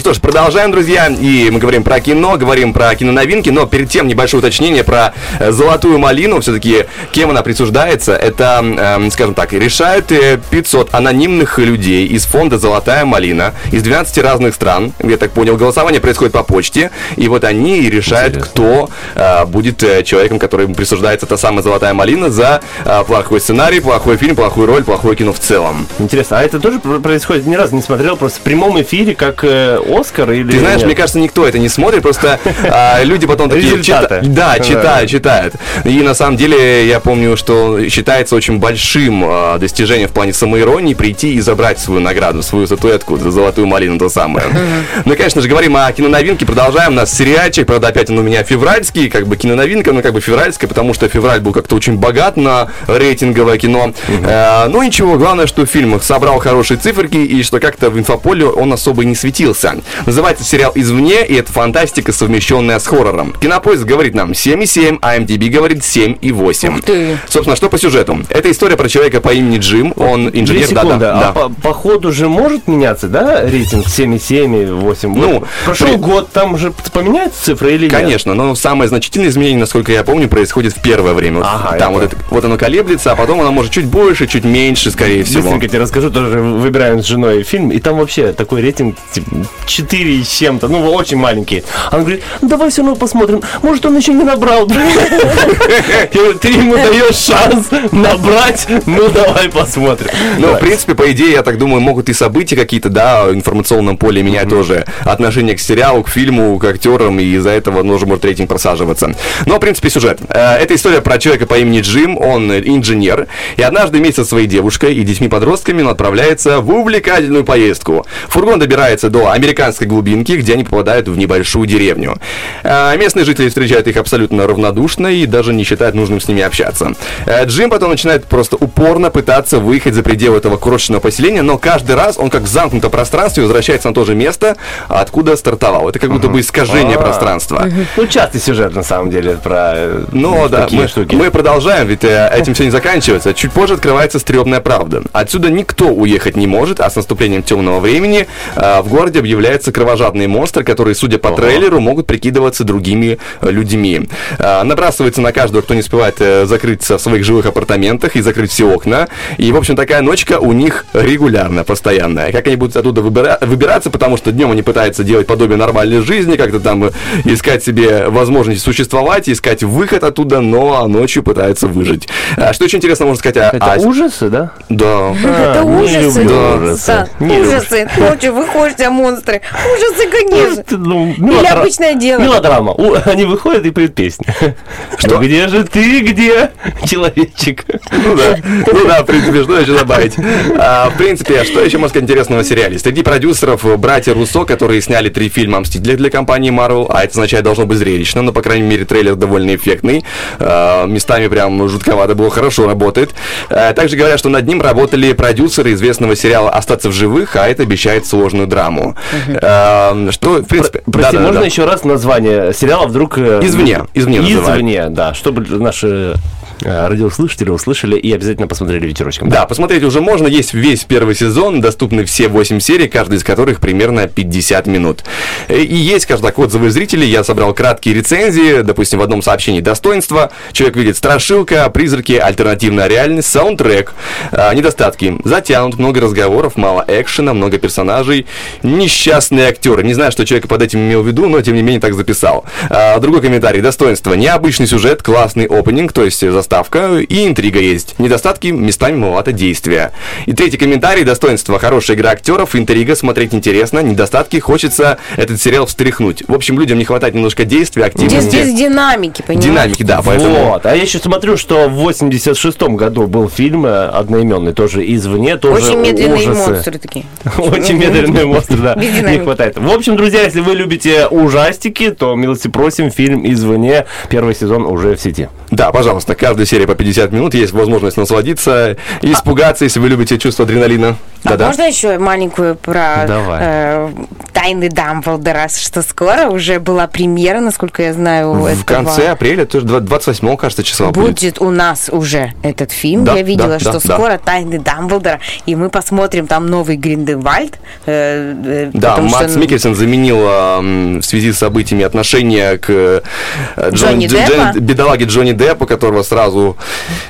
Ну что ж, продолжаем, друзья. И мы говорим про кино, говорим про киноновинки, но перед тем небольшое уточнение про э, золотую малину. Все-таки кем она присуждается? Это, эм, скажем так, решают э, 500 анонимных людей из фонда «Золотая малина» из 12 разных стран. Я так понял, голосование происходит по почте. И вот они и решают, кто э, будет э, человеком, которому присуждается та самая «Золотая малина» за э, плохой сценарий, плохой фильм, плохую роль, плохое кино в целом. Интересно, а это тоже пр- происходит? Ни разу не смотрел, просто в прямом эфире, как э, Оскар или Ты знаешь, нет? мне кажется, никто это не смотрит, просто а, люди потом такие Результаты. чита- Да, Да. читают, читают. И на самом деле я помню, что считается очень большим а, достижением в плане самоиронии прийти и забрать свою награду, свою статуэтку, за золотую малину, то самое. Ну конечно же, говорим о киноновинке, продолжаем. У нас сериальчик, правда, опять он у меня февральский, как бы киноновинка, но как бы февральская, потому что февраль был как-то очень богат на рейтинговое кино. Э, Ну ничего, главное, что фильм собрал хорошие циферки и что как-то в инфополе он особо не светился. Называется сериал «Извне», и это фантастика, совмещенная с хоррором. Кинопоиск говорит нам 7,7, а MDB говорит 7,8. Собственно, что по сюжету? Это история про человека по имени Джим, он инженер, секунды. да-да. А по, по ходу же может меняться, да, рейтинг 7,7, 8? Ну, прошел при- год, там же поменяется цифра или нет? Конечно, но самое значительное изменение, насколько я помню, происходит в первое время. Ага, там вот, это, вот оно колеблется, а потом оно может чуть больше, чуть меньше, скорее всего. Быстренько тебе расскажу, тоже выбираем с женой фильм, и там вообще такой рейтинг типа, 4 с чем-то, ну, очень маленький. Она говорит, ну давай все равно посмотрим, может он еще не набрал. Я говорю, Ты ему даешь шанс набрать, ну давай посмотрим. Ну, в принципе, по идее, я так думаю, могут и события какие-то, да, в информационном поле менять тоже отношение к сериалу, к фильму, к актерам, и из-за этого тоже может рейтинг просаживаться. Но, в принципе, сюжет. Э, Это история про человека по имени Джим, он инженер, и однажды вместе со своей девушкой и детьми-подростками он отправляется в увлекательную поездку. Фургон добирается до американской глубинки, где они попадают в небольшую деревню. Э, Местные жители встречают их абсолютно равнодушно и даже не считают нужным с ними общаться. Э, Джим потом начинает просто упорно пытаться выехать за пределы этого крошечного поселения, но каждый раз он как в замкнутом пространстве возвращается на то же место, откуда стартовал. Это как будто бы искажение А. пространства. Ну, частый сюжет, на самом деле, про э, Ну да, мы, штуки. мы продолжаем, ведь э, этим все не заканчивается. Чуть позже открывается стрёмная правда. Отсюда никто уехать не может, а с наступлением темного времени в городе объявляются кровожадные монстры, которые, судя по трейлеру, могут прикидываться другими людьми. Набрасывается на каждого, кто не успевает э, закрыться в своих жилых апартаментах и закрыть все окна. И, в общем, такая ночка у них регулярно, постоянная. Как они будут оттуда выбира- выбираться, потому что днем они пытаются делать подобие нормальной жизни, как-то там э, искать себе возможность существовать, искать выход оттуда, но ночью пытаются выжить. А Что очень интересно, можно сказать о... Это о- ужасы, да? Да. Это не ужасы. Да, ужасы. Ночью выходишь, а монстры. Ужасы, конечно. Ну, Или мелодра- обычное дело. Мелодрама. У, Они выходят и поют песни. Что? Где же ты, где, человечек? Ну да, ну да, в принципе, что еще добавить? А, в принципе, что еще можно сказать интересного в сериале? Среди продюсеров братья Руссо, которые сняли три фильма о Мстителях для компании Marvel, а это означает должно быть зрелищно, но, по крайней мере, трейлер довольно эффектный. А, местами прям жутковато было, хорошо работает. А, также говорят, что над ним работали продюсеры известного сериала «Остаться в живых», а это обещает сложную драму. А, что, в принципе... Прости, да-да-да. можно еще раз название сериала вдруг... э, Извне, извне называют. Извне, да, чтобы наши радиослушатели услышали и обязательно посмотрели вечерочком. Да, посмотреть уже можно. Есть весь первый сезон, доступны все 8 серий, каждый из которых примерно 50 минут. Э, И есть, скажем так, отзывы зрителей. Я собрал краткие рецензии. Допустим, в одном сообщении достоинства. Человек видит страшилка, призраки, альтернативная реальность, саундтрек. А, недостатки. Затянут, много разговоров, мало экшена, много персонажей. Несчастные актеры. Не знаю, что человек под этим имел в виду, но тем не менее так записал. Другой комментарий. Достоинство. Необычный сюжет, классный опенинг, то есть заставка и интрига есть. Недостатки, местами маловато действия. И третий комментарий. Достоинство. Хорошая игра актеров, интрига, смотреть интересно. Недостатки, хочется этот сериал встряхнуть. В общем, людям не хватает немножко действия, Здесь активности. без динамики, понимаешь? Динамики, да, поэтому... Вот. А я еще смотрю, что в 86-м году был фильм э, одноименный, тоже извне, тоже Очень медленные ужасы. монстры такие. Очень медленный монстр, да. Не хватает. В общем, друзья, если вы любите ужастики, то милости просим, фильм «Извне». Первый сезон уже в сети. Да, пожалуйста, каждая серия по 50 минут, есть возможность насладиться, и испугаться, если вы любите чувство адреналина. А Да-да. можно еще маленькую про... Давай. э, Тайны Дамблдора, что скоро уже была премьера, насколько я знаю, В этого. конце апреля, тоже 28 кажется, числа будет. Будет у нас уже этот фильм. Да, Я видела, да, что да, да. скоро Тайны Дамблдора, и мы посмотрим там новый Гриндевальд. э, э, Да, потому Макс что- Микельсон заменил а, м, в связи с событиями отношения к э, Джонни Джон- Деппа? Джон- бедолаге Джонни Деппа, которого сразу Но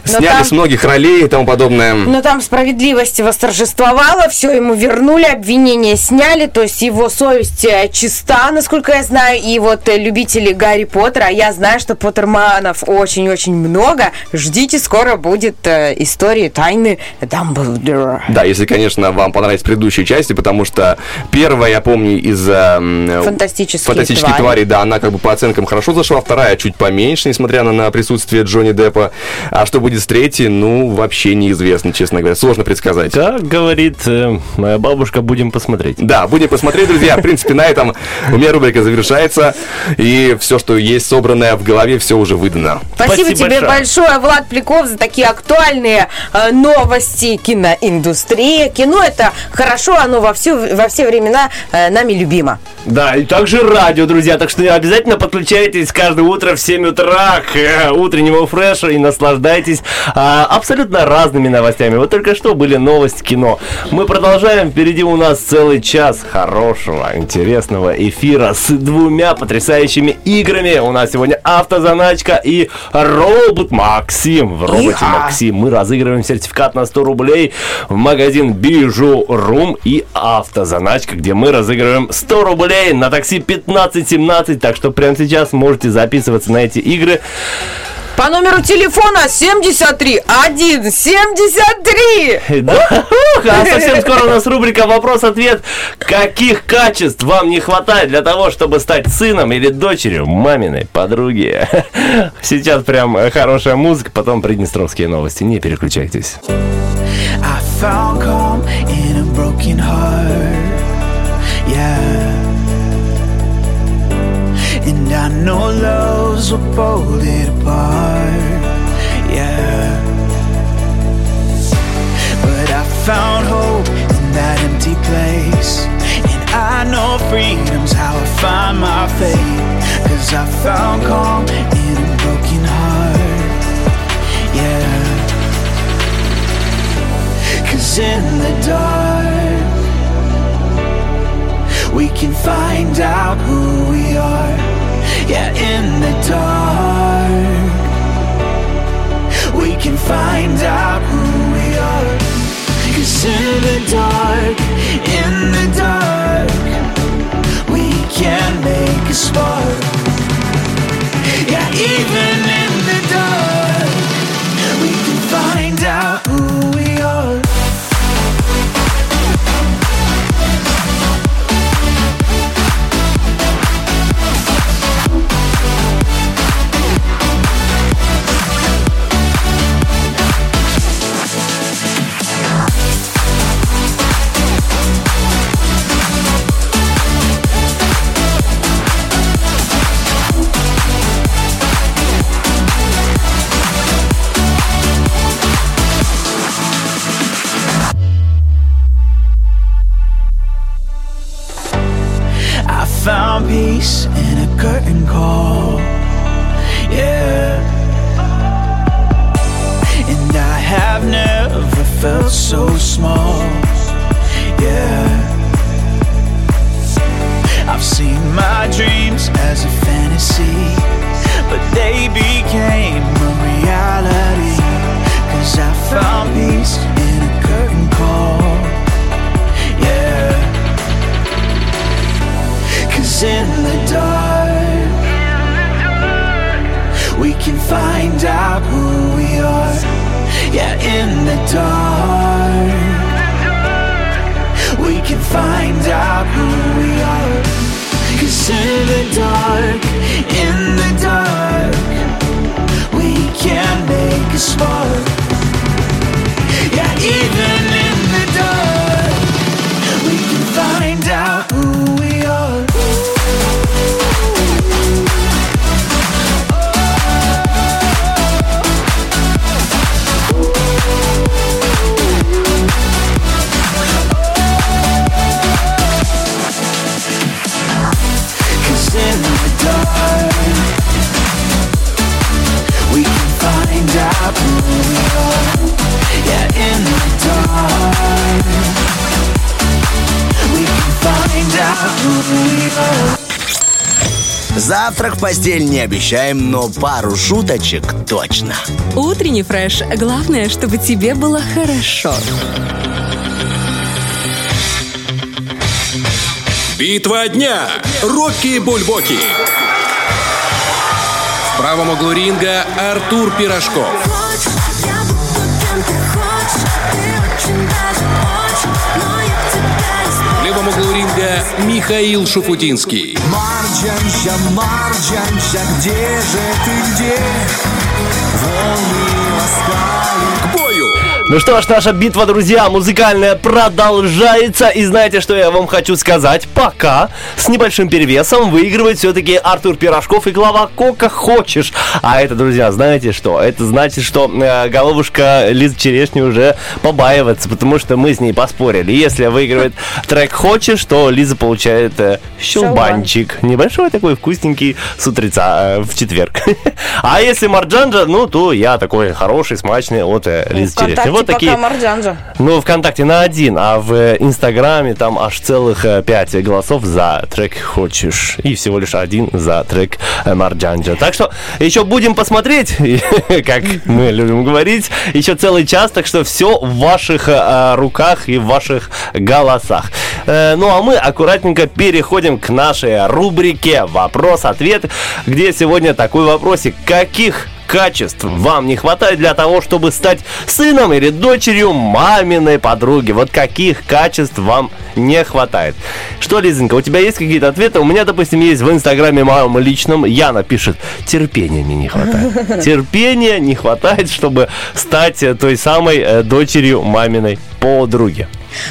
сняли там- с многих ролей и тому подобное. Но там справедливость восторжествовала, все ему вернули, обвинения сняли, то есть его совесть э, чиста, насколько я знаю, и вот э, любители Гарри Поттера, а я знаю, что Поттерманов очень-очень много, ждите, скоро будет э, история тайны Дамблдора. Да, если, конечно, вам понравились предыдущие части, потому что первая, я помню, из м, Фантастические фантастических твари. тварей, да, она как бы по оценкам хорошо зашла, вторая чуть поменьше, несмотря на, на присутствие Джонни Деппа. А что будет с третьей, ну, вообще неизвестно, честно говоря. Сложно предсказать. Как говорит э, моя бабушка, будем посмотреть. Да, будем посмотреть, друзья. В принципе, на этом у меня рубрика завершается. И все, что есть собранное в голове, все уже выдано. Спасибо, Спасибо тебе большое. большое, Влад Пляков, за такие актуальные э, новости киноиндустрии. Кино это хорошо, оно во, всю, во все времена э, нами любимо. Да, и также радио, друзья. Так что обязательно подключайтесь каждое утро в 7 утра к э, утреннему фрешу и наслаждайтесь а, абсолютно разными новостями. Вот только что были новости кино. Мы продолжаем. Впереди у нас целый час хорошего, интересного эфира с двумя потрясающими играми. У нас сегодня автозаначка и робот Максим. В роботе Иха. Максим мы разыгрываем сертификат на 100 рублей в магазин Бижу Рум и автозаначка, где мы разыгрываем 100 рублей на такси 1517. Так что прямо сейчас можете записываться на эти игры. По номеру телефона 73 1 73. Да. А совсем скоро у нас рубрика «Вопрос-ответ». Каких качеств вам не хватает для того, чтобы стать сыном или дочерью маминой подруги? Сейчас прям э, хорошая музыка, потом приднестровские новости. Не переключайтесь. I found calm in a broken heart. Yeah. And I know loves pull it apart. Yeah. But I found hope in that empty place. And I know freedom's how I find my faith. Cause I found calm in a broken heart. Yeah. Cause in the dark, we can find out who we are. Yeah, in the dark, we can find out who we are. Cause in the dark, in the dark, we can make a spark. Yeah, even felt so small. Yeah. I've seen my dreams as a fantasy, but they became a reality. Cause I found peace in a curtain call. Yeah. Cause in in the dark, we can find out who we are. Cause in the dark, in the dark, we can make a spark. Завтрак в постель не обещаем, но пару шуточек точно. Утренний фреш. Главное, чтобы тебе было хорошо. Битва дня. Рокки Бульбоки. В правом углу ринга Артур Пирожков. Ринга Михаил Шуфутинский. Марджанща, Марджанща, где же ты, где? Волны! Ну что ж, наша битва, друзья, музыкальная продолжается. И знаете, что я вам хочу сказать? Пока с небольшим перевесом выигрывает все-таки Артур Пирожков и глава Кока Хочешь. А это, друзья, знаете что? Это значит, что э, головушка Лиза Черешни уже побаивается, потому что мы с ней поспорили. Если выигрывает трек Хочешь, то Лиза получает э, щелбанчик. Небольшой такой вкусненький с утреца э, в четверг. А если Марджанджа, ну, то я такой хороший, смачный от э, Лизы Черешни. Вот такие пока Марджанджа. ну, ВКонтакте на один, а в Инстаграме там аж целых э, пять голосов за трек «Хочешь». И всего лишь один за трек э, «Марджанджа». Так что еще будем посмотреть, как мы любим говорить, еще целый час, так что все в ваших э, э, руках и в ваших голосах. Э, Ну, а мы аккуратненько переходим к нашей рубрике «Вопрос-ответ», где сегодня такой вопросик. Каких качеств вам не хватает для того, чтобы стать сыном или дочерью маминой подруги? Вот каких качеств вам не хватает? Что, Лизонька, у тебя есть какие-то ответы? У меня, допустим, есть в инстаграме моем личном, Яна пишет, терпения мне не хватает. Терпения не хватает, чтобы стать э, той самой э, дочерью маминой подруги.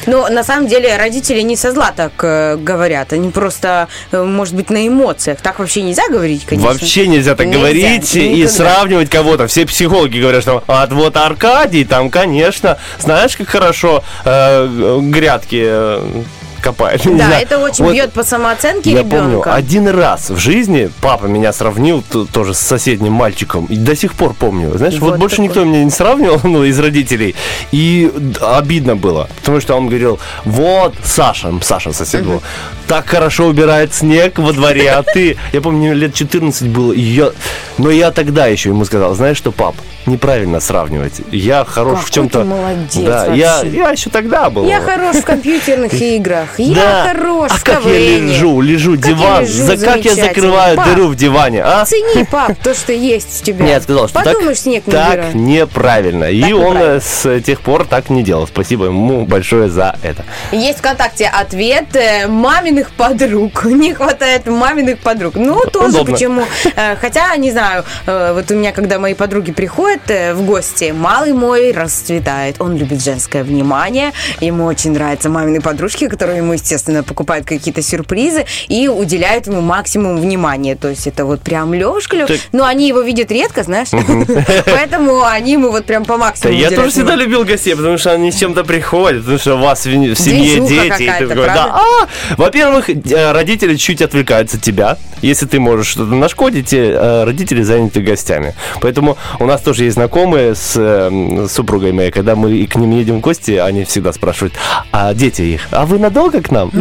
Но на самом деле родители не со зла так э, говорят. Они просто, э, может быть, на эмоциях. Так вообще нельзя говорить, конечно. Вообще нельзя так Нельзя, говорить и никогда. сравнивать кого-то. Все психологи говорят, что а вот Аркадий там, конечно, знаешь, как хорошо э, грядки э, копает. Да, знаю. это очень Вот бьет по самооценке Я помню, ребенка. один раз в жизни папа меня сравнил т- тоже с соседним мальчиком. И до сих пор помню. Знаешь, вот, Вот больше такой. никто меня не сравнивал, ну, из родителей. И обидно было. Потому что он говорил, вот Саша, Саша сосед был, так хорошо убирает снег во дворе, а ты... Я помню, лет 14 было, я... Но я тогда еще ему сказал, знаешь что, пап, неправильно сравнивать. Я хорош в Какой чем-то... ты молодец Да, я, вообще. я еще тогда был. Я хорош в компьютерных играх. Я Да. хорош а в как я лежу, лежу, Как я диван, лежу за как я закрываю Пап, дыру в диване, а? Цени, пап, то, что есть у тебя. Нет, сказал, что так, Подумаешь, снег так набирай. неправильно. И Так он неправильно. э, с тех пор так не делал. Спасибо ему большое за это. Есть ВКонтакте ответ э, маминых подруг. Не хватает маминых подруг. Ну, тоже Удобно. почему. Э, Хотя, не знаю, э, вот у меня, когда мои подруги приходят э, в гости, малый мой расцветает. Он любит женское внимание. Ему очень нравятся мамины подружки, которые ему, естественно, покупают какие-то сюрпризы и уделяют ему максимум внимания. То есть это вот прям Лешка. Так- Но они его видят редко, знаешь. Поэтому они ему вот прям по максимуму я тоже всегда любил гостей, потому что они с чем-то приходят, потому что у вас в, семье дети. и ты какая-то, такой, да, правда? а, во-первых, э, родители чуть отвлекаются от тебя. Если ты можешь что-то нашкодить, э, родители заняты гостями. Поэтому у нас тоже есть знакомые с э, с супругой моей, когда мы к ним едем в гости, они всегда спрашивают, а дети их, а вы надолго к нам?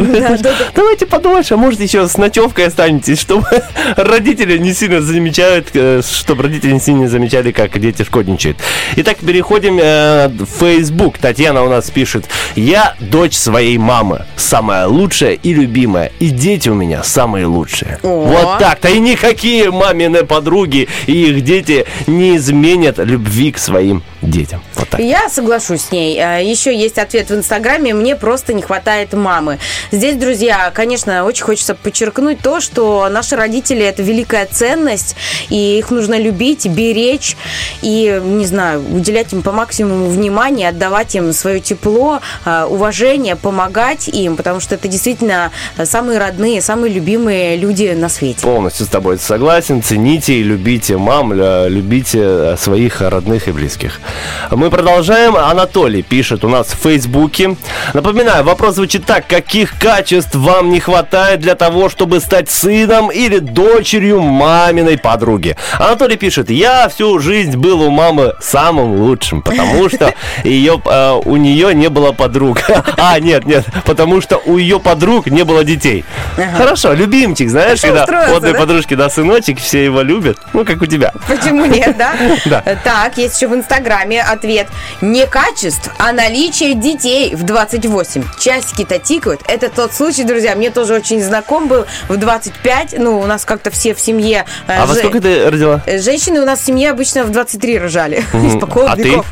Давайте подольше, а может еще с ночевкой останетесь, чтобы родители не сильно замечают, э, чтобы родители не сильно замечали, как дети шкодничают. Итак, переходим э, в Facebook. Татьяна у нас пишет, я дочь своей мамы, самая лучшая и любимая, и дети у меня самые лучшие. Вот так-то, и никакие мамины подруги и их дети не изменят любви к своим детям. Вот так. Я соглашусь с ней. А, Еще есть ответ в Инстаграме. Мне просто не хватает мамы. Здесь, друзья, конечно, очень хочется подчеркнуть то, что наши родители это великая ценность, и их нужно любить, беречь и, не знаю, уделять им по максимуму внимания, отдавать им свое тепло, а, уважение, помогать им, потому что это действительно самые родные, самые любимые люди на свете. Полностью с тобой согласен. Цените и любите мам, ля- любите э, своих родных и близких. Мы продолжаем. Анатолий пишет у нас в Фейсбуке. Напоминаю, вопрос звучит так. Каких качеств вам не хватает для того, чтобы стать сыном или дочерью маминой подруги. Анатолий пишет, я всю жизнь был у мамы самым лучшим, потому что ее, э, у нее не было подруг. А, нет, нет, потому что у ее подруг не было детей. Хорошо, любимчик, знаешь, когда у одной да? подружки, да, сыночек, все его любят, ну, как у тебя. Почему нет, да? Да. Так, есть еще в Инстаграме ответ. Не качеств, а наличие детей в 28. Часики-то тикают. Это тот случай, друзья, мне тоже очень знаком был в 25. Ну, у нас как-то все в семье... э, А во сколько ты родила? Э, Женщины у нас в семье обычно в 23 рожали. Испокон А ты? веков.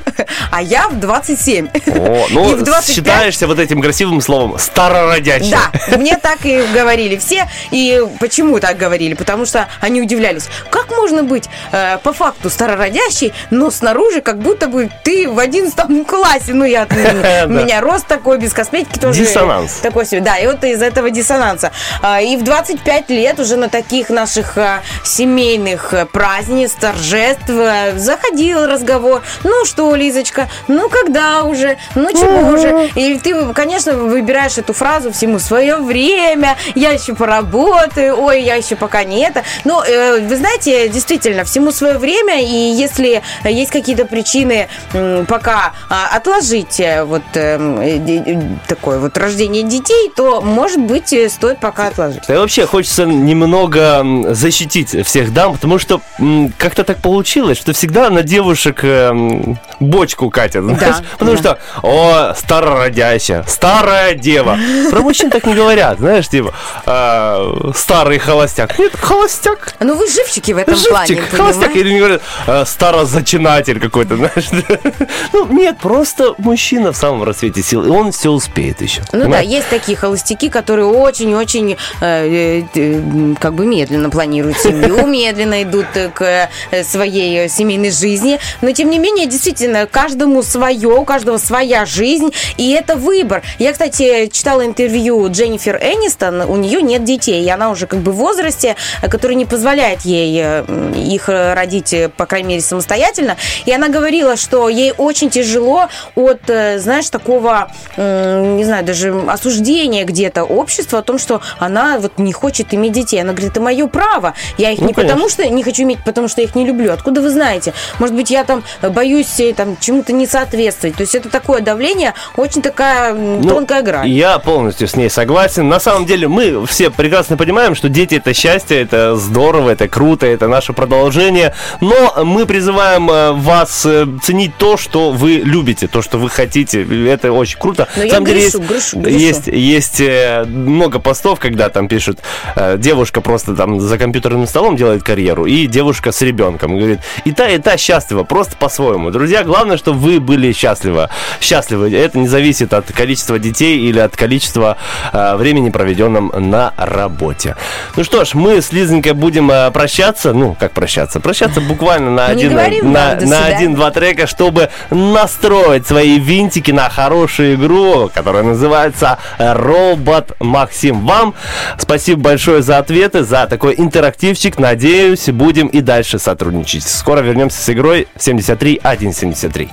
А я в 27. О, И ну, в 25 считаешься вот этим красивым словом старородящая. Да, мне так и говорили все. И почему так говорили? Потому что они удивлялись. Как можно быть э, по факту старородящей, но снаружи как будто бы ты в 11 классе. Ну, я, у меня рост такой, без косметики тоже. Диссонанс. Такой себе. Да, и вот из этого диссонанса. А, И в 25 лет уже на таких наших а, семейных э, празднеств, торжеств э, заходил разговор. Ну что, Лизочка, ну когда уже? Ну чего уже? И ты, конечно, выбираешь эту фразу всему свое время, я еще поработаю, ой, я еще пока не это. Но э, вы знаете, действительно, всему свое время, и если есть какие-то причины пока а, отложить вот эм, такое вот рождение детей, то, может быть, э, стоит пока отложить. Да и вообще хочется немного защитить всех дам, потому что как-то так получилось, что всегда на девушек эм, бочку катят, знаешь? Потому что, о, старородящая, старая дева. Про мужчин так не говорят, знаешь, типа, э, старый холостяк. Нет, холостяк. Ну, вы живчики в этом Живчик, плане, холостяк, или не говорят, э, старозачинатель какой-то, знаешь. Ну, нет, просто мужчина в самом рассвете сил, и он все успеет еще. Ну да? Есть такие холостяки, которые очень-очень э, э, как бы медленно планируют семью, медленно идут к э, своей семейной жизни. Но тем не менее, действительно, каждому свое, у каждого своя жизнь, и это выбор. Я, кстати, читала интервью Дженнифер Энистон, у нее нет детей, и она уже как бы в возрасте, который не позволяет ей их родить, по крайней мере, самостоятельно. И она говорила, что ей очень тяжело от, знаешь, такого, не знаю, даже осуждения где-то общества о том, что она вот не хочет иметь детей. Она говорит, это мое право. Я их Ну, не конечно. потому что не хочу иметь, потому что я их не люблю. Откуда вы знаете? Может быть, я там боюсь э, там чему-то не соответствовать. То есть это такое давление, очень такая Ну, тонкая грань. Я полностью с ней согласен. На самом деле мы все прекрасно понимаем, что дети это счастье, это здорово, это круто, это наше продолжение. Но мы призываем э, вас э, ценить то, что вы любите, то, что вы хотите. Это очень круто. Но На я самом деле грешу, есть, грешу, грешу. Есть есть э, много постов, когда там пишут, э, девушка просто там за компьютерным столом делает карьеру, и девушка с ребенком. Говорит, и та, и та счастлива, просто по-своему. Друзья, главное, чтобы вы были счастливы. Счастливы. Это не зависит от количества детей или от количества э, времени, проведенном на работе. Ну что ж, мы с Лизонькой будем прощаться. Ну, как прощаться? Прощаться буквально на не один, на, на один-два трека, чтобы настроить свои винтики на хорошую игру, которая называется Робот Максим. Вам спасибо большое за ответы, за такой интерактивчик. Надеюсь, будем и дальше сотрудничать. Скоро вернемся с игрой 73 173.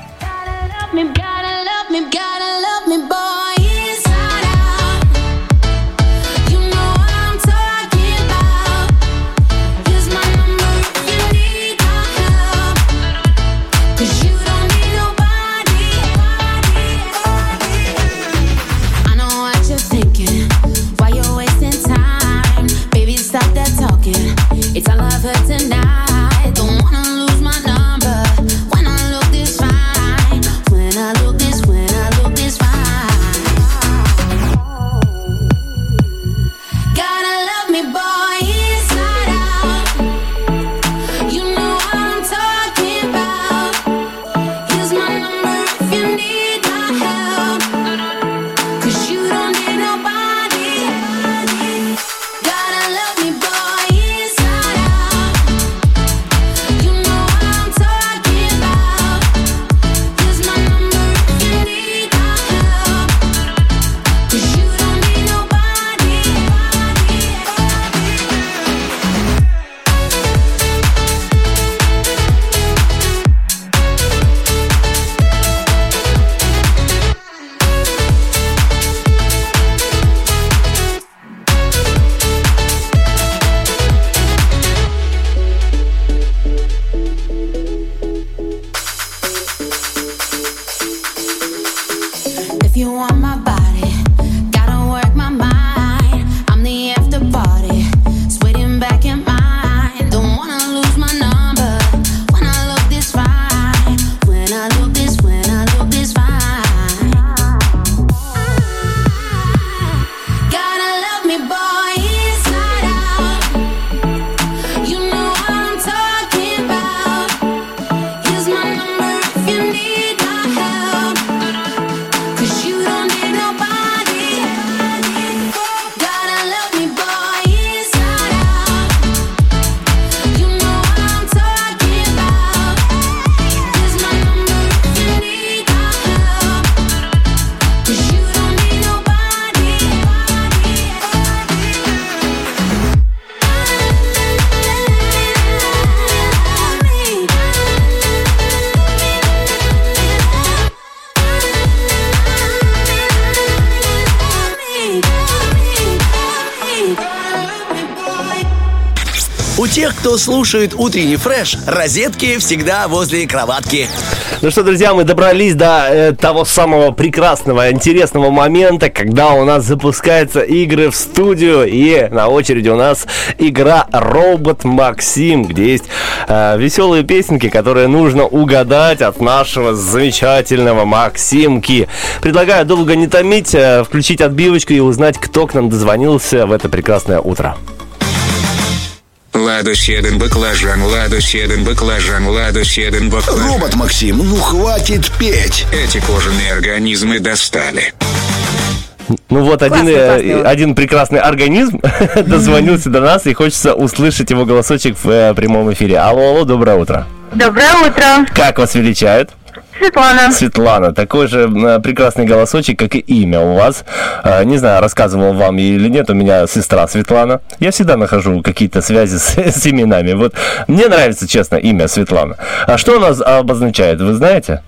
Кто слушает утренний фреш, розетки всегда возле кроватки. Ну что, друзья, мы добрались до э, того самого прекрасного, интересного момента, когда у нас запускаются игры в студию. И на очереди у нас игра Робот Максим, где есть э, веселые песенки, которые нужно угадать от нашего замечательного Максимки. Предлагаю долго не томить, э, включить отбивочку и узнать, кто к нам дозвонился в это прекрасное утро. Ладус один баклажан, ладус один баклажан, ладус один баклажан. Робот Максим, ну хватит петь. Эти кожаные организмы достали. Ну вот один, Классный, э, классный он. один прекрасный организм дозвонился до нас, и хочется услышать его голосочек в э, прямом эфире. Алло, алло, доброе утро. Доброе утро, Как вас величают? Светлана. Светлана, такой же э, прекрасный голосочек, как и имя у вас. Э, Не знаю, рассказывал вам или нет, у меня сестра Светлана. Я всегда нахожу какие-то связи с, с именами. Вот мне нравится, честно, имя Светлана. А что она обозначает, вы знаете?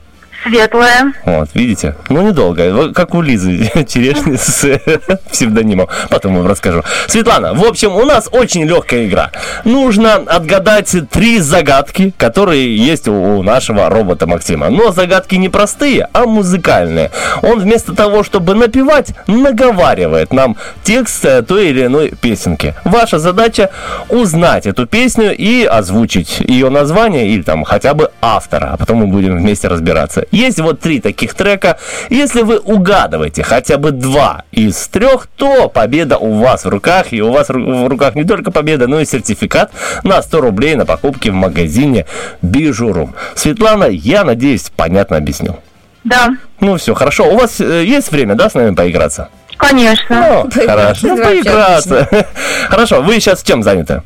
Светлая. Вот, видите? Ну, недолго. Как у Лизы Черешни с э, псевдонимом. Потом вам расскажу. Светлана, в общем, у нас очень легкая игра. Нужно отгадать три загадки, которые есть у, у нашего робота Максима. Но загадки не простые, а музыкальные. Он вместо того, чтобы напевать, наговаривает нам текст э, той или иной песенки. Ваша задача узнать эту песню и озвучить ее название или там хотя бы автора, а потом мы будем вместе разбираться. Есть вот три таких трека. Если вы угадываете хотя бы два из трех, то победа у вас в руках. И у вас в руках не только победа, но и сертификат на 100 рублей на покупки в магазине Бижурум. Светлана, я надеюсь, понятно объяснил. Да, Ну все, хорошо. У вас э, есть время, да, с нами поиграться? Конечно. Ну, хорошо. Ну, поиграться. Хорошо, вы сейчас чем заняты?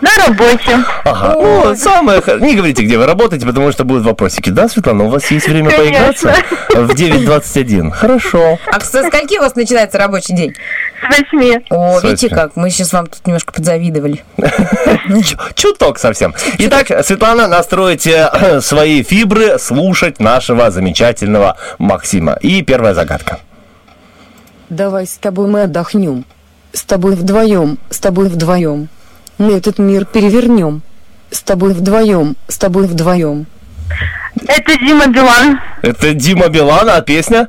На работе. Ага. Ну, самое... Не говорите, где вы работаете, потому что будут вопросики. Да, Светлана, у вас есть время Конечно. поиграться? В 9.21. Хорошо. А со скольки у вас начинается рабочий день? С восьми. О, С видите как, мы сейчас вам тут немножко подзавидовали. Чуток совсем. Итак, Светлана, настройте э, свои фибры слушать нашего замечательного Максима. И первая загадка. Давай с тобой мы отдохнем. С тобой вдвоем, с тобой вдвоем. Мы этот мир перевернем. С тобой вдвоем, с тобой вдвоем. Это Дима Билан. Это Дима Билан, а песня?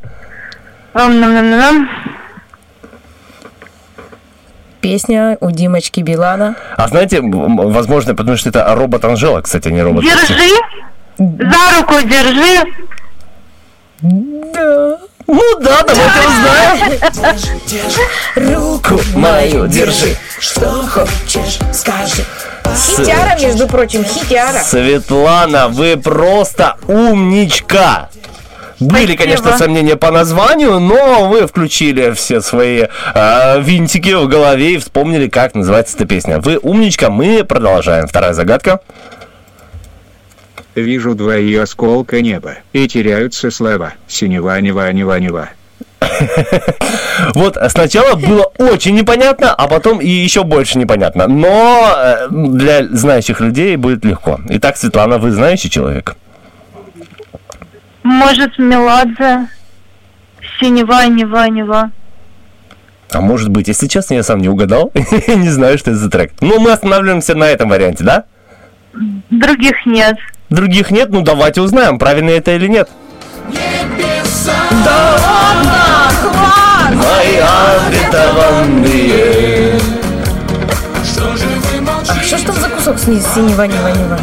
Песня у Димочки Билана. А знаете, возможно, потому что это робот Анжела, кстати, а не робот. Держи. За руку держи. Да. Ну да, давайте узнаем. Руку мою держи. Что хочешь, скажи. Хитяра, между прочим, хитяра. Светлана, вы просто умничка. Были, конечно, сомнения по названию, но вы включили все свои э, винтики в голове и вспомнили, как называется эта песня. Вы умничка, мы продолжаем. Вторая загадка. Вижу два ее осколка неба, и теряются слова. Синева, нева, нева, нева. Вот сначала было очень непонятно, а потом и еще больше непонятно. Но э, для знающих людей будет легко. Итак, Светлана, вы знающий человек? Может, Меладзе. Синева, нева, нева. А может быть, если честно, я сам не угадал. не знаю, что это за трек. Ну, мы останавливаемся на этом варианте, да? Других нет. Других нет? Ну, давайте узнаем, правильно это или нет. Да ладно, хватит! Мои обетованные. А что ж там за кусок снизу синего, нева, нева?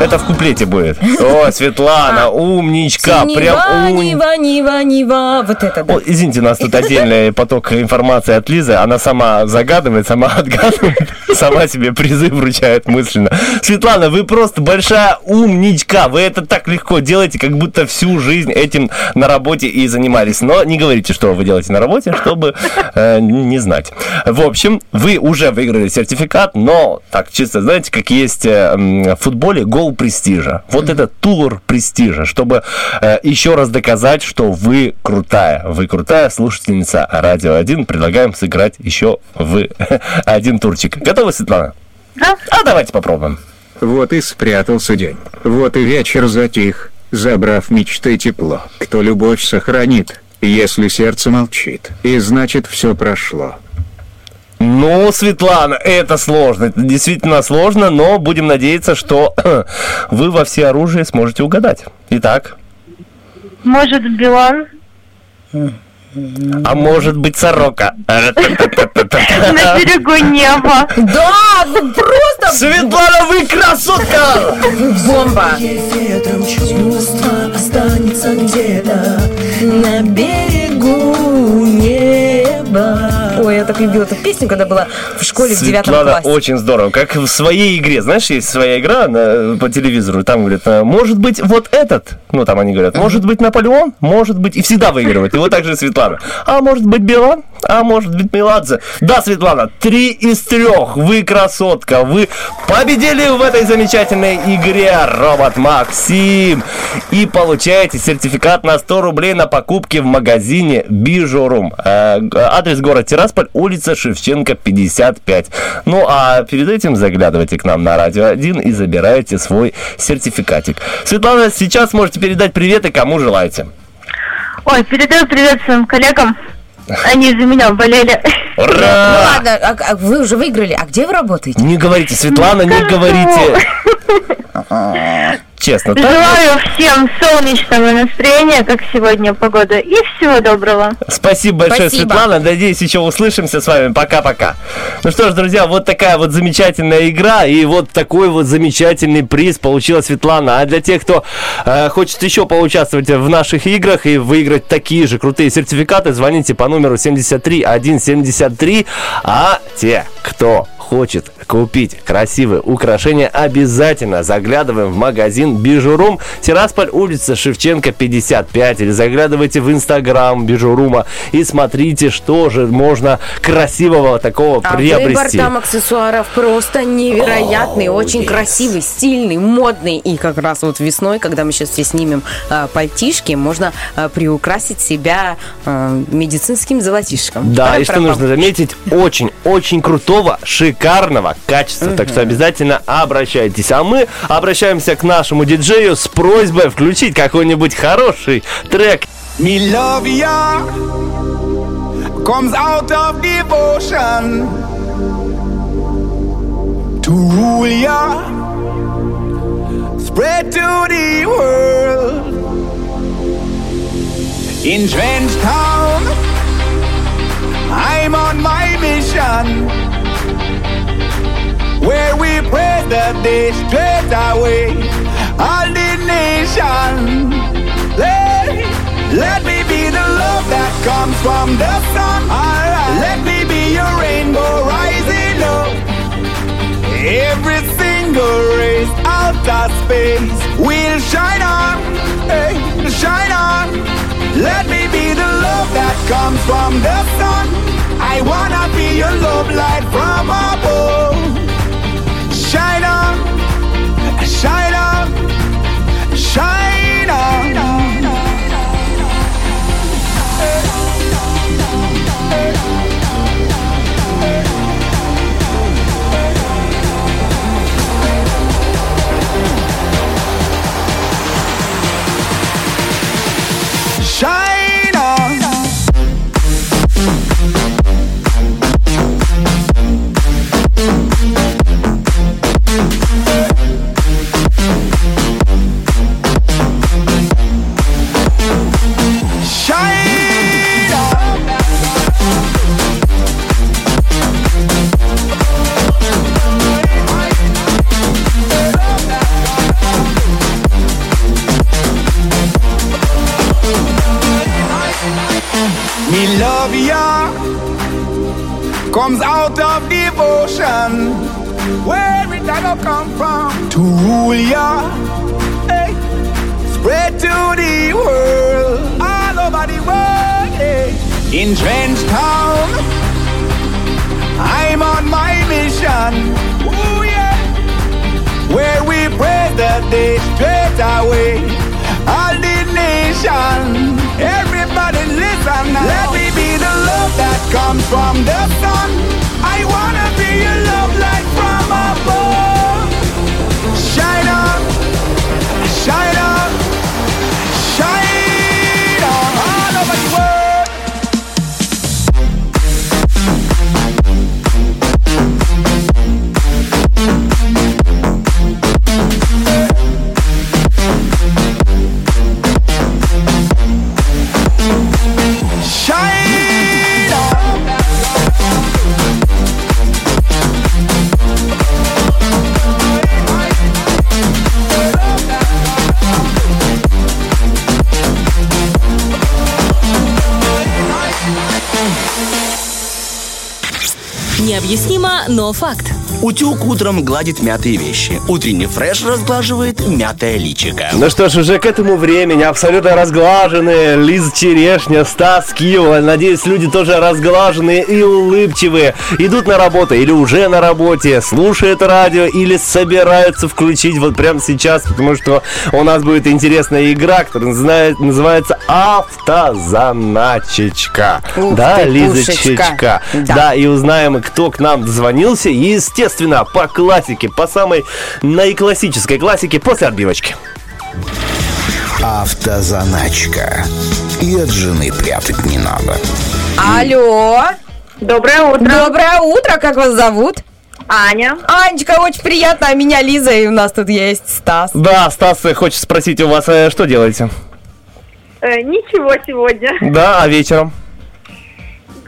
Это в куплете будет. О, Светлана, умничка. Прям нева, нева, нева. Вот это да. О, извините, у нас тут отдельный поток информации от Лизы. Она сама загадывает, сама отгадывает, сама себе призы вручает мысленно. Светлана, вы просто большая умничка. Вы это так легко делаете, как будто всю жизнь этим на работе и занимались. Но не говорите, что вы делаете на работе, чтобы э, не знать. В общем, вы уже выиграли сертификат, но так чисто, знаете, как есть э, в футболе гол престижа. Вот это тур престижа, чтобы э, еще раз доказать, что вы крутая. Вы крутая слушательница Радио 1. Предлагаем сыграть еще в один турчик. Готовы, Светлана? Да. А давайте попробуем. Вот и спрятался день. Вот и вечер затих, забрав мечты тепло. Кто любовь сохранит, если сердце молчит, и значит все прошло. Ну, Светлана, это сложно. Это действительно сложно, но будем надеяться, что вы во все оружие сможете угадать. Итак, Может, Билан? а может быть сорока. На берегу неба. Да, ну просто... Светлана, вы красотка! Бомба! Ветром чувство останется где-то на берегу неба. Ой, я так любила эту песню, когда была в школе в девятом Светлана, классе. очень здорово. Как в своей игре. Знаешь, есть своя игра на- по телевизору. Там говорят, а, может быть, вот этот. Ну, там они говорят, может быть, Наполеон, может быть. И всегда выигрывает. И вот так же Светлана. А может быть, Билан? А может быть, Меладзе? Да, Светлана, три из трех. Вы красотка. Вы победили в этой замечательной игре, робот Максим. И получаете сертификат на 100 рублей на покупки в магазине Бижурум. Э, Адрес город Тирасполь, улица Шевченко, 55. Ну, а перед этим заглядывайте к нам на Радио 1 и забираете свой сертификатик. Светлана, сейчас можете передать привет и кому желаете. Ой, передаю привет своим коллегам. Они за меня болели. Ну Ура! ладно, а- а вы уже выиграли. А где вы работаете? Не говорите, Светлана, не говорите. Честно, так? Желаю всем солнечного настроения, как сегодня погода, и всего доброго. Спасибо большое, Спасибо. Светлана. Надеюсь, еще услышимся с вами. Пока-пока. Ну что ж, друзья, вот такая вот замечательная игра и вот такой вот замечательный приз получила Светлана. А для тех, кто э, хочет еще поучаствовать в наших играх и выиграть такие же крутые сертификаты, звоните по номеру 73173. А те, кто хочет купить красивые украшения, обязательно заглядываем в магазин Бижурум. Тирасполь, улица Шевченко, 55. Или заглядывайте в инстаграм Бижурума и смотрите, что же можно красивого такого А выбор приобрести. там аксессуаров просто невероятный, очень красивый, стильный, модный. И как раз вот весной, когда мы сейчас все снимем а, пальтишки, можно а, приукрасить себя а, медицинским золотишком. Да, и что нужно заметить, очень-очень крутого, шикарного качества. Так что обязательно обращайтесь. А мы обращаемся к нашему диджею с просьбой включить какой-нибудь хороший трек. Me love ya comes out of devotion to rule ya, spread to the world. In Trench Town, I'm on my mission where we pray the day straight away. All the nation. Let, let me be the love that comes from the sun. Alright. Let me be your rainbow rising up. Every single race out of space will shine on. Hey, shine on. Let me be the love that comes from the sun. I wanna be your love light from above. Shine on, shine on, shine on. Shine comes out of devotion. Where it all come from? To rule ya, hey, spread to the world, all over the world. Hey. In Trench Town, I'm on my mission. Ooh yeah, where we pray the day straight away. All the nation, everybody listen now. Let me comes from the sun. I wanna be your love light from но факт. Утюг утром гладит мятые вещи. Утренний фреш разглаживает мятое личико. Ну что ж, уже к этому времени абсолютно разглаженные Лиза Черешня, Стас Киева. Надеюсь, люди тоже разглаженные и улыбчивые. Идут на работу или уже на работе, слушают радио или собираются включить вот прямо сейчас, потому что у нас будет интересная игра, которая называет- называется Автозаначечка. Ух да, ты, Лизочка. пушечка. Да. Да, и узнаем, кто к нам дозвонился. Естественно, по классике, по самой наиклассической классике после отбивочки. Автозаначка. И от жены прятать не надо. Алло. Доброе утро. Доброе утро. Как вас зовут? Аня. Анечка, очень приятно. А меня Лиза, и у нас тут есть Стас. Да, Стас э, хочет спросить у вас, э, что делаете? Э, ничего сегодня. Да, а вечером?